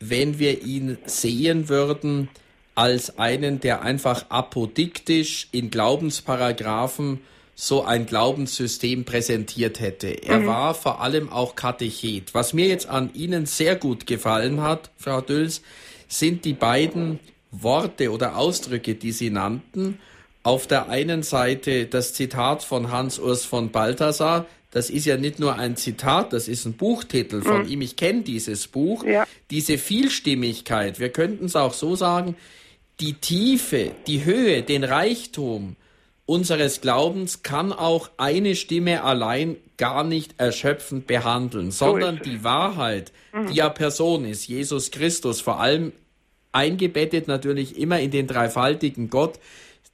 wenn wir ihn sehen würden als einen, der einfach apodiktisch in Glaubensparagraphen so ein Glaubenssystem präsentiert hätte. Er mhm. war vor allem auch Katechet. Was mir jetzt an Ihnen sehr gut gefallen hat, Frau Dülls, sind die beiden Worte oder Ausdrücke, die Sie nannten. Auf der einen Seite das Zitat von Hans-Urs von Balthasar. Das ist ja nicht nur ein Zitat, das ist ein Buchtitel von mhm. ihm. Ich kenne dieses Buch. Ja. Diese Vielstimmigkeit, wir könnten es auch so sagen, die Tiefe, die Höhe, den Reichtum, unseres Glaubens kann auch eine Stimme allein gar nicht erschöpfend behandeln, sondern die Wahrheit, die ja Person ist, Jesus Christus, vor allem eingebettet natürlich immer in den dreifaltigen Gott,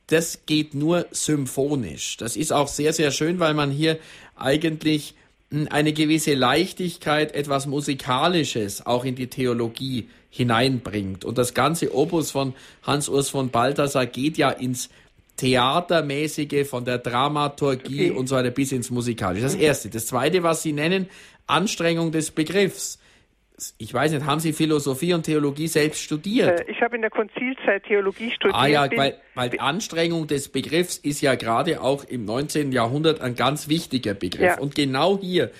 das geht nur symphonisch. Das ist auch sehr, sehr schön, weil man hier eigentlich eine gewisse Leichtigkeit, etwas Musikalisches auch in die Theologie hineinbringt. Und das ganze Opus von Hans-Urs von Balthasar geht ja ins Theatermäßige, von der Dramaturgie okay. und so weiter bis ins Musikalische. Das Erste. Das Zweite, was Sie nennen, Anstrengung des Begriffs. Ich weiß nicht, haben Sie Philosophie und Theologie selbst studiert? Äh, ich habe in der Konzilzeit Theologie studiert. Ah ja, weil, weil die Anstrengung des Begriffs ist ja gerade auch im 19. Jahrhundert ein ganz wichtiger Begriff. Ja. Und genau hier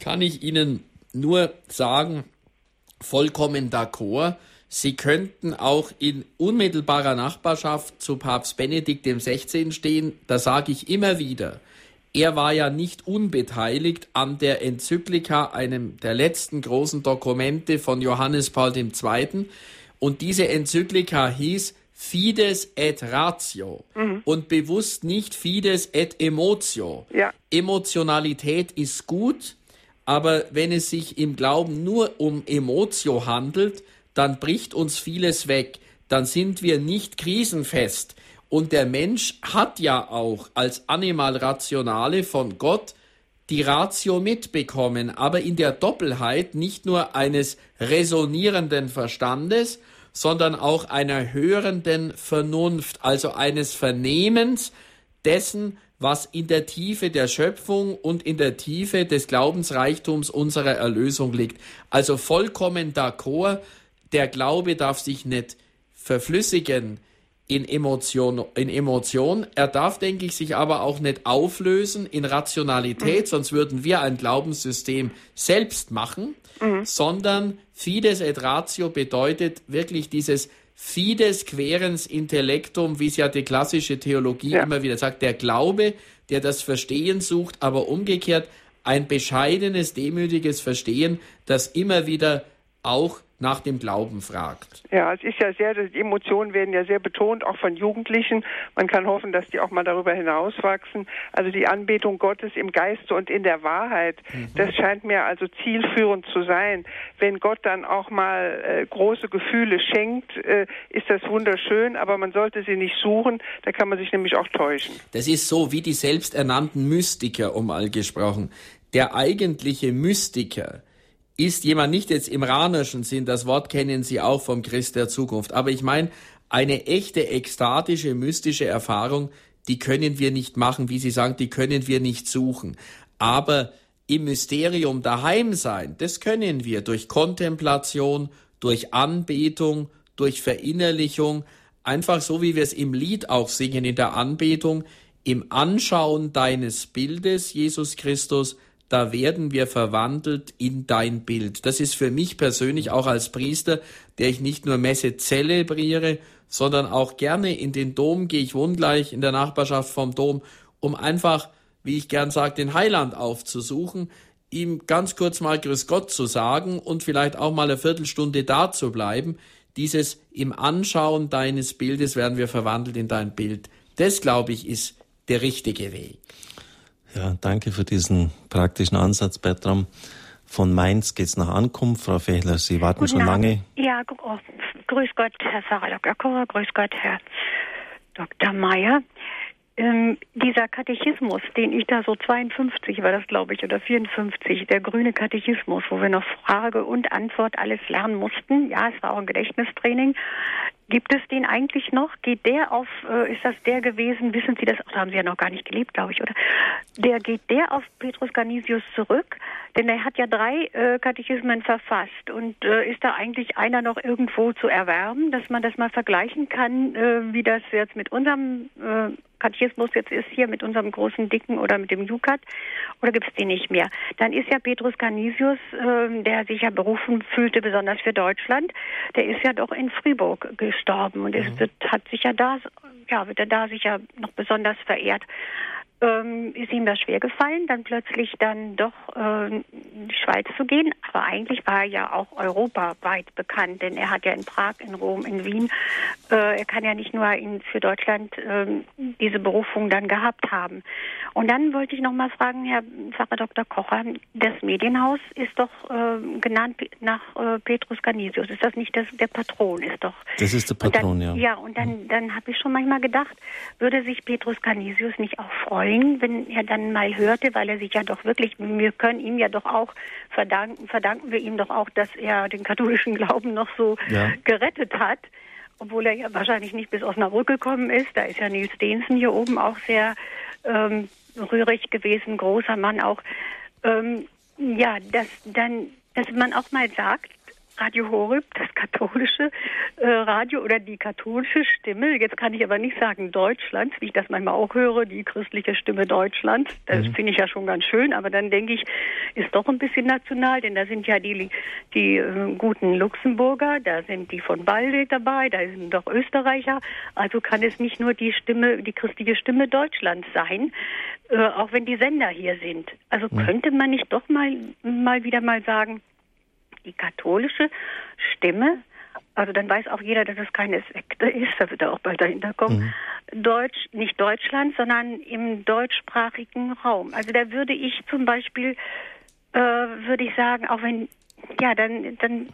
kann ich Ihnen nur sagen, vollkommen d'accord. Sie könnten auch in unmittelbarer Nachbarschaft zu Papst Benedikt XVI stehen. Da sage ich immer wieder, er war ja nicht unbeteiligt an der Enzyklika, einem der letzten großen Dokumente von Johannes Paul II. Und diese Enzyklika hieß Fides et Ratio mhm. und bewusst nicht Fides et Emotio. Ja. Emotionalität ist gut, aber wenn es sich im Glauben nur um Emotio handelt, dann bricht uns vieles weg. Dann sind wir nicht krisenfest. Und der Mensch hat ja auch als Animal Rationale von Gott die Ratio mitbekommen, aber in der Doppelheit nicht nur eines resonierenden Verstandes, sondern auch einer hörenden Vernunft, also eines Vernehmens dessen, was in der Tiefe der Schöpfung und in der Tiefe des Glaubensreichtums unserer Erlösung liegt. Also vollkommen d'accord, der Glaube darf sich nicht verflüssigen in Emotion, in Emotion. Er darf, denke ich, sich aber auch nicht auflösen in Rationalität, mhm. sonst würden wir ein Glaubenssystem selbst machen, mhm. sondern Fides et Ratio bedeutet wirklich dieses Fides querens intellectum, wie es ja die klassische Theologie ja. immer wieder sagt, der Glaube, der das Verstehen sucht, aber umgekehrt ein bescheidenes, demütiges Verstehen, das immer wieder auch nach dem Glauben fragt. Ja, es ist ja sehr, die Emotionen werden ja sehr betont, auch von Jugendlichen. Man kann hoffen, dass die auch mal darüber hinauswachsen. Also die Anbetung Gottes im Geiste und in der Wahrheit, mhm. das scheint mir also zielführend zu sein. Wenn Gott dann auch mal äh, große Gefühle schenkt, äh, ist das wunderschön, aber man sollte sie nicht suchen, da kann man sich nämlich auch täuschen. Das ist so wie die selbsternannten Mystiker, um all gesprochen. Der eigentliche Mystiker, ist jemand nicht jetzt im ranischen Sinn, das Wort kennen Sie auch vom Christ der Zukunft, aber ich meine, eine echte ekstatische, mystische Erfahrung, die können wir nicht machen, wie Sie sagen, die können wir nicht suchen. Aber im Mysterium daheim sein, das können wir durch Kontemplation, durch Anbetung, durch Verinnerlichung, einfach so wie wir es im Lied auch singen in der Anbetung, im Anschauen deines Bildes, Jesus Christus, da werden wir verwandelt in dein Bild. Das ist für mich persönlich auch als Priester, der ich nicht nur Messe zelebriere, sondern auch gerne in den Dom gehe. Ich wohne gleich in der Nachbarschaft vom Dom, um einfach, wie ich gern sage, den Heiland aufzusuchen, ihm ganz kurz mal Grüß Gott zu sagen und vielleicht auch mal eine Viertelstunde da zu bleiben. Dieses im Anschauen deines Bildes werden wir verwandelt in dein Bild. Das, glaube ich, ist der richtige Weg. Ja, danke für diesen praktischen Ansatz, Bertram. Von Mainz geht's nach Ankunft. Frau Fechler, Sie warten Guten schon Abend. lange. Ja, oh, grüß Gott, Herr. Kocher, grüß Gott, Herr Dr. Meyer. Ähm, dieser Katechismus, den ich da so 52 war das, glaube ich, oder 54, der grüne Katechismus, wo wir noch Frage und Antwort alles lernen mussten. Ja, es war auch ein Gedächtnistraining. Gibt es den eigentlich noch? Geht der auf, äh, ist das der gewesen, wissen Sie das, da haben Sie ja noch gar nicht gelebt, glaube ich, oder? Der geht der auf Petrus Canisius zurück, denn er hat ja drei äh, Katechismen verfasst und äh, ist da eigentlich einer noch irgendwo zu erwerben, dass man das mal vergleichen kann, äh, wie das jetzt mit unserem äh, Katechismus jetzt ist hier mit unserem großen Dicken oder mit dem Jukat oder gibt es den nicht mehr? Dann ist ja Petrus Canisius, äh, der sich ja berufen fühlte, besonders für Deutschland, der ist ja doch in Fribourg gestorben und ist, mhm. hat sich ja da, ja, wird er da sicher noch besonders verehrt ähm, ist ihm das schwer gefallen, dann plötzlich dann doch äh, in die Schweiz zu gehen. Aber eigentlich war er ja auch europaweit bekannt, denn er hat ja in Prag, in Rom, in Wien, äh, er kann ja nicht nur in, für Deutschland äh, diese Berufung dann gehabt haben. Und dann wollte ich noch mal fragen, Herr Pfarrer Dr. Kocher, das Medienhaus ist doch äh, genannt nach äh, Petrus Canisius. Ist das nicht das, der Patron? Ist doch. Das ist der Patron, dann, ja. Ja, und dann, dann habe ich schon manchmal gedacht, würde sich Petrus Canisius nicht auch freuen, freuen, wenn er dann mal hörte, weil er sich ja doch wirklich, wir können ihm ja doch auch verdanken, verdanken wir ihm doch auch, dass er den katholischen Glauben noch so ja. gerettet hat, obwohl er ja wahrscheinlich nicht bis Osnabrück gekommen ist. Da ist ja Nils Stehensen hier oben auch sehr ähm, rührig gewesen, großer Mann auch. Ähm, ja, dass dann, dass man auch mal sagt, Radio Horeb, das katholische äh, Radio oder die katholische Stimme. Jetzt kann ich aber nicht sagen Deutschlands, wie ich das manchmal auch höre, die christliche Stimme Deutschlands. Das mhm. finde ich ja schon ganz schön, aber dann denke ich, ist doch ein bisschen national, denn da sind ja die, die äh, guten Luxemburger, da sind die von Balde dabei, da sind doch Österreicher. Also kann es nicht nur die Stimme, die christliche Stimme Deutschlands sein, äh, auch wenn die Sender hier sind. Also mhm. könnte man nicht doch mal, mal wieder mal sagen, die katholische Stimme, also dann weiß auch jeder, dass es keine Sekte ist, da wird er auch bald dahinter kommen, mhm. Deutsch, nicht Deutschland, sondern im deutschsprachigen Raum. Also da würde ich zum Beispiel, äh, würde ich sagen, auch wenn, ja, dann, dann,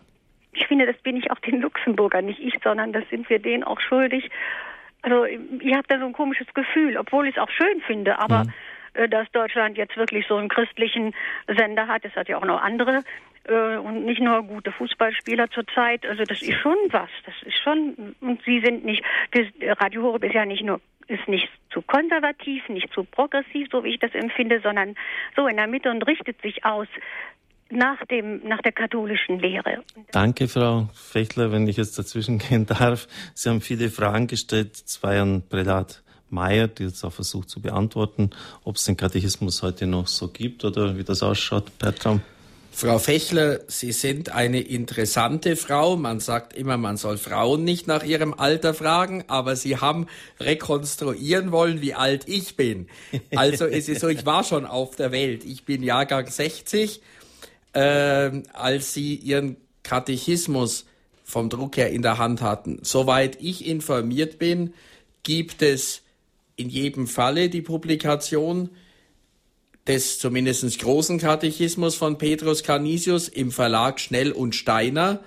ich finde, das bin ich auch den Luxemburgern, nicht ich, sondern das sind wir denen auch schuldig. Also ich habe da so ein komisches Gefühl, obwohl ich es auch schön finde, aber mhm äh, dass Deutschland jetzt wirklich so einen christlichen Sender hat. Es hat ja auch noch andere äh, und nicht nur gute Fußballspieler zurzeit. Also das ist schon was. Das ist schon und sie sind nicht. Das Radio Horeb ist ja nicht nur ist nicht zu konservativ, nicht zu progressiv, so wie ich das empfinde, sondern so in der Mitte und richtet sich aus nach dem nach der katholischen Lehre. Danke, Frau Fechtler, wenn ich jetzt dazwischen gehen darf. Sie haben viele Fragen gestellt, zwei an Prälat Meyer, die jetzt auch versucht zu beantworten, ob es den Katechismus heute noch so gibt oder wie das ausschaut, Bertram. Frau Fechler, Sie sind eine interessante Frau. Man sagt immer, man soll Frauen nicht nach ihrem Alter fragen, aber Sie haben rekonstruieren wollen, wie alt ich bin. Also es ist so, ich war schon auf der Welt. Ich bin Jahrgang 60, äh, als Sie Ihren Katechismus vom Druck her in der Hand hatten. Soweit ich informiert bin, gibt es in jedem Falle die Publikation des zumindest großen Katechismus von Petrus Canisius im Verlag Schnell und Steiner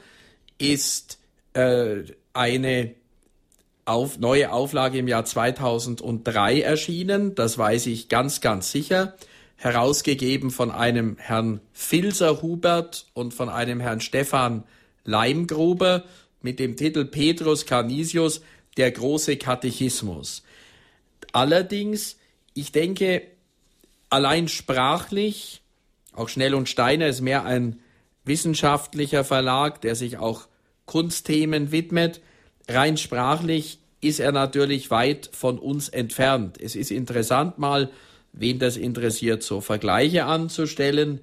ist äh, eine auf, neue Auflage im Jahr 2003 erschienen. Das weiß ich ganz, ganz sicher. Herausgegeben von einem Herrn Filser Hubert und von einem Herrn Stefan Leimgruber mit dem Titel Petrus Canisius, der große Katechismus. Allerdings, ich denke, allein sprachlich, auch Schnell und Steiner ist mehr ein wissenschaftlicher Verlag, der sich auch Kunstthemen widmet. Rein sprachlich ist er natürlich weit von uns entfernt. Es ist interessant mal, wen das interessiert, so Vergleiche anzustellen.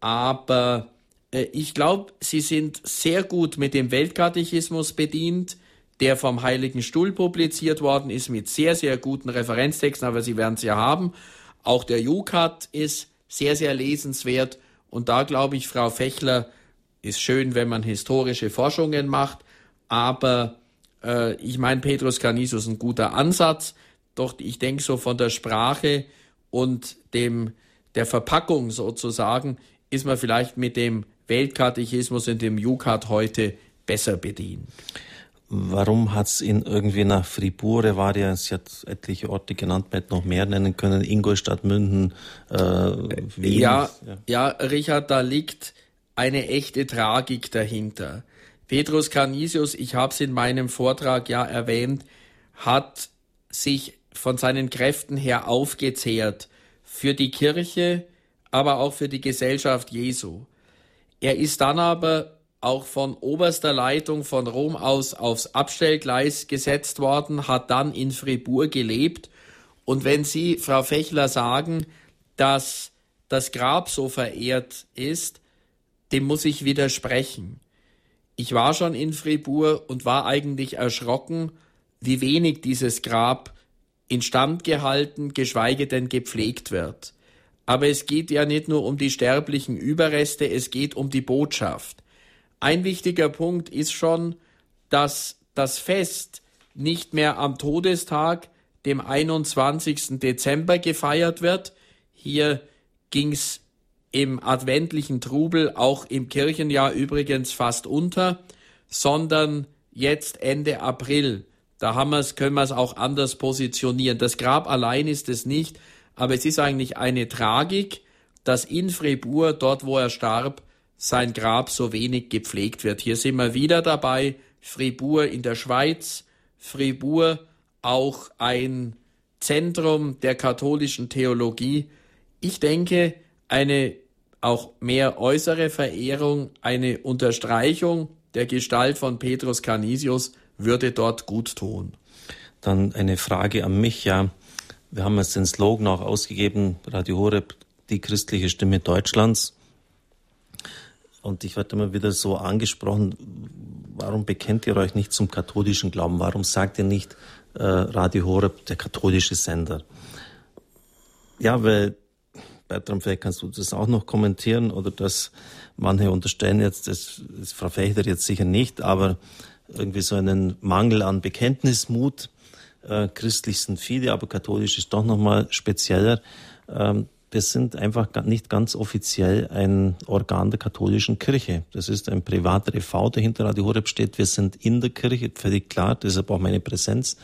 Aber äh, ich glaube, Sie sind sehr gut mit dem Weltkatechismus bedient, der vom Heiligen Stuhl publiziert worden ist, mit sehr, sehr guten Referenztexten, aber Sie werden es ja haben. Auch der Jukat ist sehr, sehr lesenswert. Und da glaube ich, Frau Fechler, ist schön, wenn man historische Forschungen macht. Aber äh, ich meine, Petrus Canisius ist ein guter Ansatz. Doch ich denke so von der Sprache und dem, der Verpackung sozusagen ist man vielleicht mit dem Weltkatechismus und dem Jukat heute besser bedient. Warum hat es ihn irgendwie nach Fribourg, er war ja, sie hat etliche Orte genannt, man hätte noch mehr nennen können, Ingolstadt, Münden, äh, Wien. Ja, ja, ja, Richard, da liegt eine echte Tragik dahinter. Petrus Canisius, ich habe es in meinem Vortrag ja erwähnt, hat sich von seinen Kräften her aufgezehrt für die Kirche, aber auch für die Gesellschaft Jesu. Er ist dann aber auch von oberster Leitung von Rom aus aufs Abstellgleis gesetzt worden, hat dann in Fribourg gelebt. Und wenn Sie, Frau Fechler, sagen, dass das Grab so verehrt ist, dem muss ich widersprechen. Ich war schon in Fribourg und war eigentlich erschrocken, wie wenig dieses Grab instand gehalten, geschweige denn gepflegt wird. Aber es geht ja nicht nur um die sterblichen Überreste, es geht um die Botschaft. Ein wichtiger Punkt ist schon, dass das Fest nicht mehr am Todestag, dem 21. Dezember gefeiert wird. Hier ging's im adventlichen Trubel auch im Kirchenjahr übrigens fast unter, sondern jetzt Ende April. Da haben wir's, können wir es auch anders positionieren. Das Grab allein ist es nicht, aber es ist eigentlich eine Tragik, dass in Fribourg, dort wo er starb, sein Grab so wenig gepflegt wird. Hier sind wir wieder dabei, Fribourg in der Schweiz, Fribourg auch ein Zentrum der katholischen Theologie. Ich denke, eine auch mehr äußere Verehrung, eine Unterstreichung der Gestalt von Petrus Canisius würde dort gut tun. Dann eine Frage an mich, ja. Wir haben jetzt den Slogan auch ausgegeben, Radio Horeb, die christliche Stimme Deutschlands. Und ich werde immer wieder so angesprochen, warum bekennt ihr euch nicht zum katholischen Glauben? Warum sagt ihr nicht äh, Radio Horeb, der katholische Sender? Ja, weil, Bertram, vielleicht kannst du das auch noch kommentieren oder dass manche unterstellen jetzt, das, das Frau Fechter jetzt sicher nicht, aber irgendwie so einen Mangel an Bekenntnismut. Äh, christlich sind viele, aber katholisch ist doch nochmal spezieller. Ähm, wir sind einfach nicht ganz offiziell ein Organ der katholischen Kirche. Das ist ein privater e.V., der hinter Radio Horeb steht. Wir sind in der Kirche, völlig klar, deshalb auch meine Präsenz.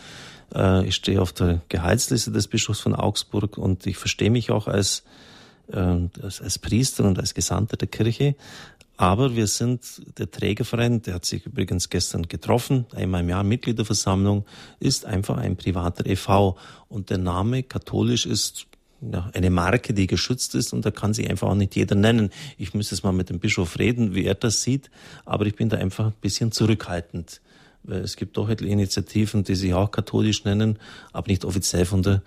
Äh, ich stehe auf der Gehaltsliste des Bischofs von Augsburg und ich verstehe mich auch äh, als, als Priester und als Gesandter der Kirche. Aber wir sind der Trägerverein, der hat sich übrigens gestern getroffen, einmal im Jahr Mitgliederversammlung, ist einfach ein privater e.V. Und der Name katholisch ist ja, eine Marke, die geschützt ist und da kann sich einfach auch nicht jeder nennen. Ich müsste es mal mit dem Bischof reden, wie er das sieht, aber ich bin da einfach ein bisschen zurückhaltend. Es gibt doch etliche Initiativen, die sich auch katholisch nennen, aber nicht offiziell von der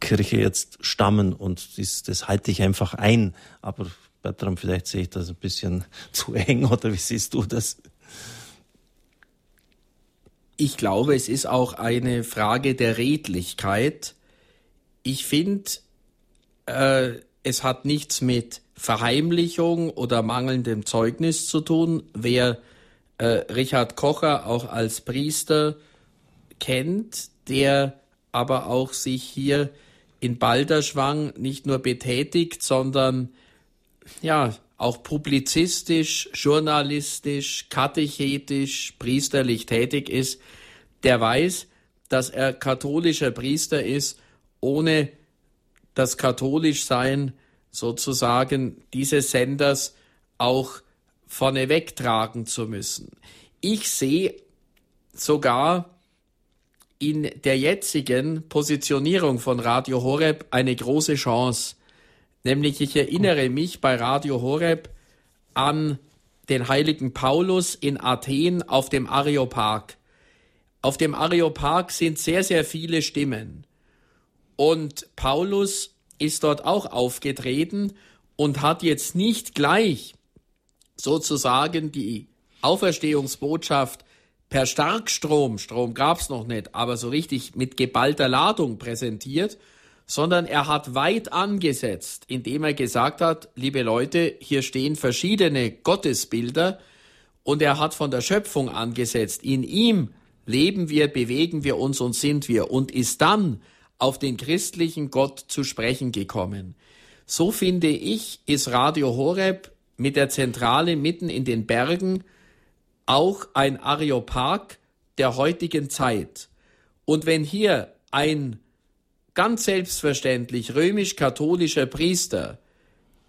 Kirche jetzt stammen und das, das halte ich einfach ein. Aber Bertram, vielleicht sehe ich das ein bisschen zu eng oder wie siehst du das? Ich glaube, es ist auch eine Frage der Redlichkeit. Ich finde, äh, es hat nichts mit Verheimlichung oder mangelndem Zeugnis zu tun. Wer äh, Richard Kocher auch als Priester kennt, der aber auch sich hier in Balderschwang nicht nur betätigt, sondern ja auch publizistisch, journalistisch, katechetisch, priesterlich tätig ist, der weiß, dass er katholischer Priester ist, ohne das Katholischsein sozusagen dieses Senders auch vorneweg tragen zu müssen. Ich sehe sogar in der jetzigen Positionierung von Radio Horeb eine große Chance. Nämlich ich erinnere mich bei Radio Horeb an den heiligen Paulus in Athen auf dem Areopag. Auf dem Areopag sind sehr, sehr viele Stimmen. Und Paulus ist dort auch aufgetreten und hat jetzt nicht gleich sozusagen die Auferstehungsbotschaft per Starkstrom, Strom gab's noch nicht, aber so richtig mit geballter Ladung präsentiert, sondern er hat weit angesetzt, indem er gesagt hat, liebe Leute, hier stehen verschiedene Gottesbilder und er hat von der Schöpfung angesetzt. In ihm leben wir, bewegen wir uns und sind wir und ist dann auf den christlichen Gott zu sprechen gekommen. So finde ich, ist Radio Horeb mit der Zentrale mitten in den Bergen auch ein Areopag der heutigen Zeit. Und wenn hier ein ganz selbstverständlich römisch-katholischer Priester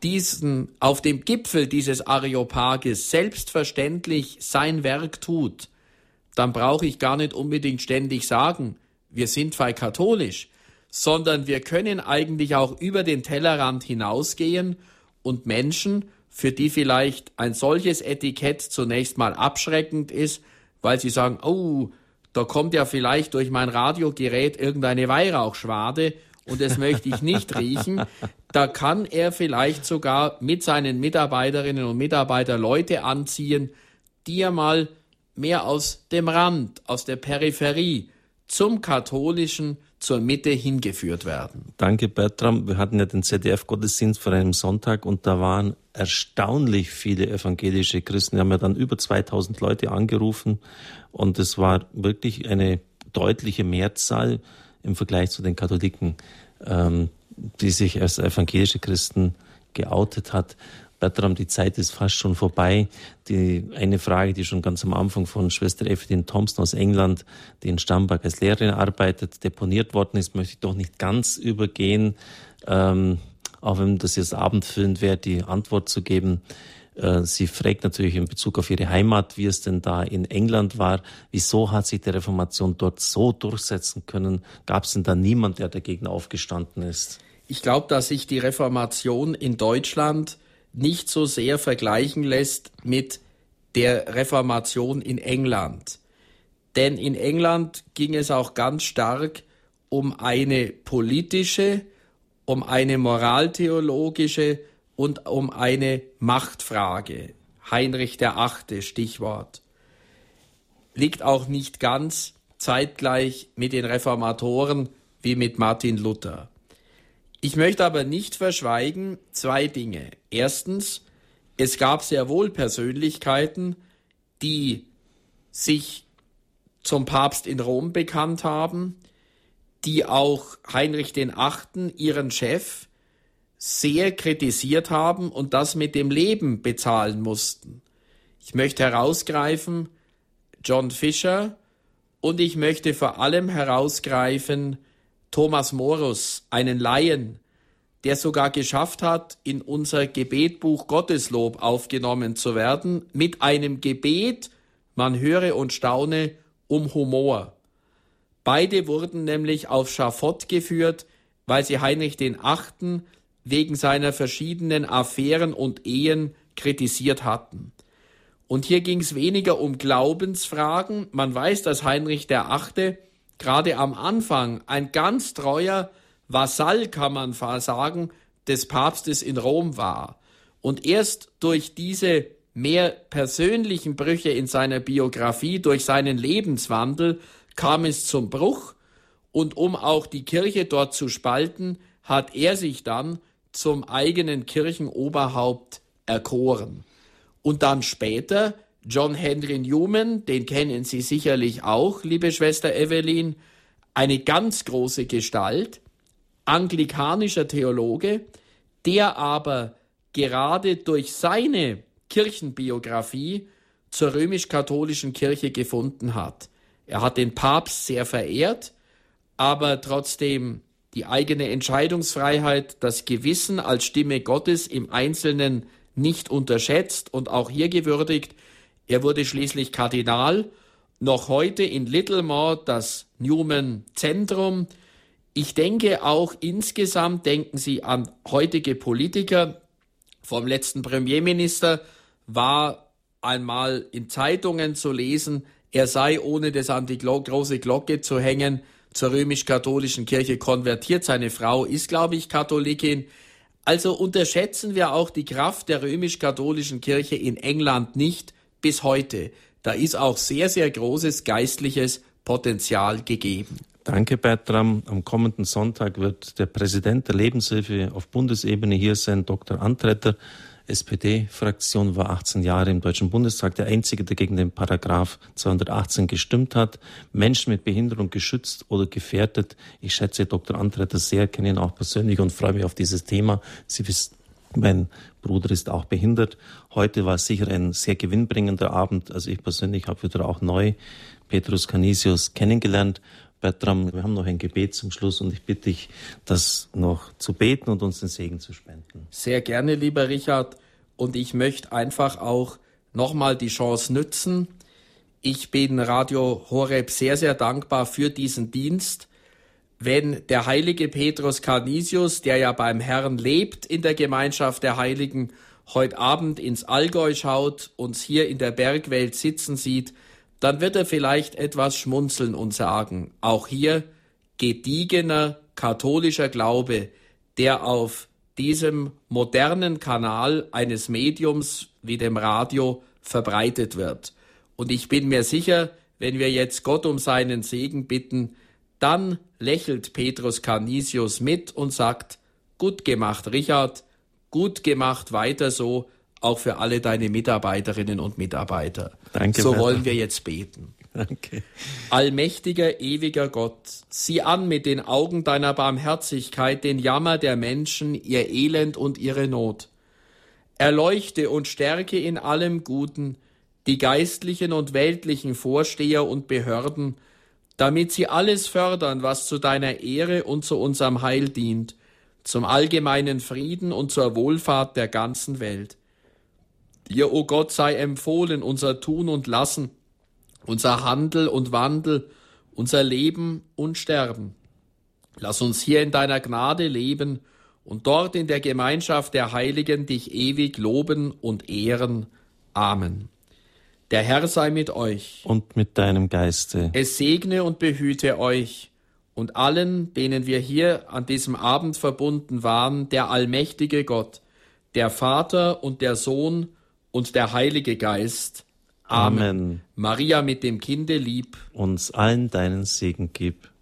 diesen auf dem Gipfel dieses Areopages selbstverständlich sein Werk tut, dann brauche ich gar nicht unbedingt ständig sagen, wir sind zwar katholisch, sondern wir können eigentlich auch über den Tellerrand hinausgehen und Menschen, für die vielleicht ein solches Etikett zunächst mal abschreckend ist, weil sie sagen, oh, da kommt ja vielleicht durch mein Radiogerät irgendeine Weihrauchschwade und das möchte ich nicht riechen. Da kann er vielleicht sogar mit seinen Mitarbeiterinnen und Mitarbeitern Leute anziehen, die er mal mehr aus dem Rand, aus der Peripherie zum katholischen zur Mitte hingeführt werden. Danke, Bertram. Wir hatten ja den ZDF-Gottesdienst vor einem Sonntag und da waren erstaunlich viele evangelische Christen. Wir haben ja dann über 2000 Leute angerufen und es war wirklich eine deutliche Mehrzahl im Vergleich zu den Katholiken, ähm, die sich als evangelische Christen geoutet hat. Bertram, die Zeit ist fast schon vorbei. Die eine Frage, die schon ganz am Anfang von Schwester Evelyn Thompson aus England, die in Stammbach als Lehrerin arbeitet, deponiert worden ist, möchte ich doch nicht ganz übergehen. ähm, auch wenn das jetzt abendfüllend wäre, die Antwort zu geben. Äh, sie fragt natürlich in Bezug auf ihre Heimat, wie es denn da in England war. Wieso hat sich die Reformation dort so durchsetzen können? Gab es denn da niemand, der dagegen aufgestanden ist? Ich glaube, dass sich die Reformation in Deutschland nicht so sehr vergleichen lässt mit der Reformation in England. Denn in England ging es auch ganz stark um eine politische, um eine moraltheologische und um eine Machtfrage. Heinrich der Achte, Stichwort. Liegt auch nicht ganz zeitgleich mit den Reformatoren wie mit Martin Luther. Ich möchte aber nicht verschweigen zwei Dinge. Erstens, es gab sehr wohl Persönlichkeiten, die sich zum Papst in Rom bekannt haben, die auch Heinrich den Achten, ihren Chef, sehr kritisiert haben und das mit dem Leben bezahlen mussten. Ich möchte herausgreifen John Fisher und ich möchte vor allem herausgreifen Thomas Morus, einen Laien, der sogar geschafft hat, in unser Gebetbuch Gotteslob aufgenommen zu werden, mit einem Gebet, man höre und staune, um Humor. Beide wurden nämlich auf Schafott geführt, weil sie Heinrich den Achten wegen seiner verschiedenen Affären und Ehen kritisiert hatten. Und hier ging es weniger um Glaubensfragen. Man weiß, dass Heinrich der Achte gerade am Anfang ein ganz treuer Vasall, kann man sagen, des Papstes in Rom war. Und erst durch diese mehr persönlichen Brüche in seiner Biografie, durch seinen Lebenswandel, kam es zum Bruch. Und um auch die Kirche dort zu spalten, hat er sich dann zum eigenen Kirchenoberhaupt erkoren. Und dann später John Henry Newman, den kennen Sie sicherlich auch, liebe Schwester Evelyn, eine ganz große Gestalt, anglikanischer Theologe, der aber gerade durch seine Kirchenbiografie zur römisch-katholischen Kirche gefunden hat. Er hat den Papst sehr verehrt, aber trotzdem die eigene Entscheidungsfreiheit, das Gewissen als Stimme Gottes im Einzelnen nicht unterschätzt und auch hier gewürdigt. Er wurde schließlich Kardinal, noch heute in Littlemore das Newman Zentrum. Ich denke auch insgesamt, denken Sie an heutige Politiker. Vom letzten Premierminister war einmal in Zeitungen zu lesen, er sei, ohne das an die große Glocke zu hängen, zur römisch-katholischen Kirche konvertiert. Seine Frau ist, glaube ich, Katholikin. Also unterschätzen wir auch die Kraft der römisch-katholischen Kirche in England nicht bis heute. Da ist auch sehr, sehr großes geistliches Potenzial gegeben. Danke, Bertram. Am kommenden Sonntag wird der Präsident der Lebenshilfe auf Bundesebene hier sein, Dr. Antretter. SPD-Fraktion war 18 Jahre im Deutschen Bundestag der einzige, der gegen den Paragraph 218 gestimmt hat. Menschen mit Behinderung geschützt oder gefährdet. Ich schätze Dr. Antretter sehr, kenne ihn auch persönlich und freue mich auf dieses Thema. Sie wissen, mein Bruder ist auch behindert. Heute war sicher ein sehr gewinnbringender Abend. Also ich persönlich habe wieder auch neu Petrus Canisius kennengelernt. Bertram, wir haben noch ein Gebet zum Schluss und ich bitte dich, das noch zu beten und uns den Segen zu spenden. Sehr gerne, lieber Richard. Und ich möchte einfach auch nochmal die Chance nützen. Ich bin Radio Horeb sehr, sehr dankbar für diesen Dienst. Wenn der heilige Petrus Canisius, der ja beim Herrn lebt in der Gemeinschaft der Heiligen, heute Abend ins Allgäu schaut, uns hier in der Bergwelt sitzen sieht, dann wird er vielleicht etwas schmunzeln und sagen, auch hier gediegener katholischer Glaube, der auf diesem modernen Kanal eines Mediums wie dem Radio verbreitet wird. Und ich bin mir sicher, wenn wir jetzt Gott um seinen Segen bitten, dann lächelt Petrus Canisius mit und sagt, gut gemacht, Richard, gut gemacht, weiter so, auch für alle deine Mitarbeiterinnen und Mitarbeiter. Danke. So wollen wir jetzt beten. Danke. Allmächtiger, ewiger Gott, sieh an mit den Augen deiner Barmherzigkeit den Jammer der Menschen, ihr Elend und ihre Not. Erleuchte und stärke in allem Guten die geistlichen und weltlichen Vorsteher und Behörden, damit sie alles fördern, was zu deiner Ehre und zu unserem Heil dient, zum allgemeinen Frieden und zur Wohlfahrt der ganzen Welt. Dir, o oh Gott, sei empfohlen unser Tun und Lassen, unser Handel und Wandel, unser Leben und Sterben. Lass uns hier in deiner Gnade leben und dort in der Gemeinschaft der Heiligen dich ewig loben und ehren. Amen. Der Herr sei mit euch. Und mit deinem Geiste. Es segne und behüte euch und allen, denen wir hier an diesem Abend verbunden waren, der allmächtige Gott, der Vater und der Sohn und der Heilige Geist. Amen. Amen. Maria mit dem Kinde lieb. Uns allen deinen Segen gib.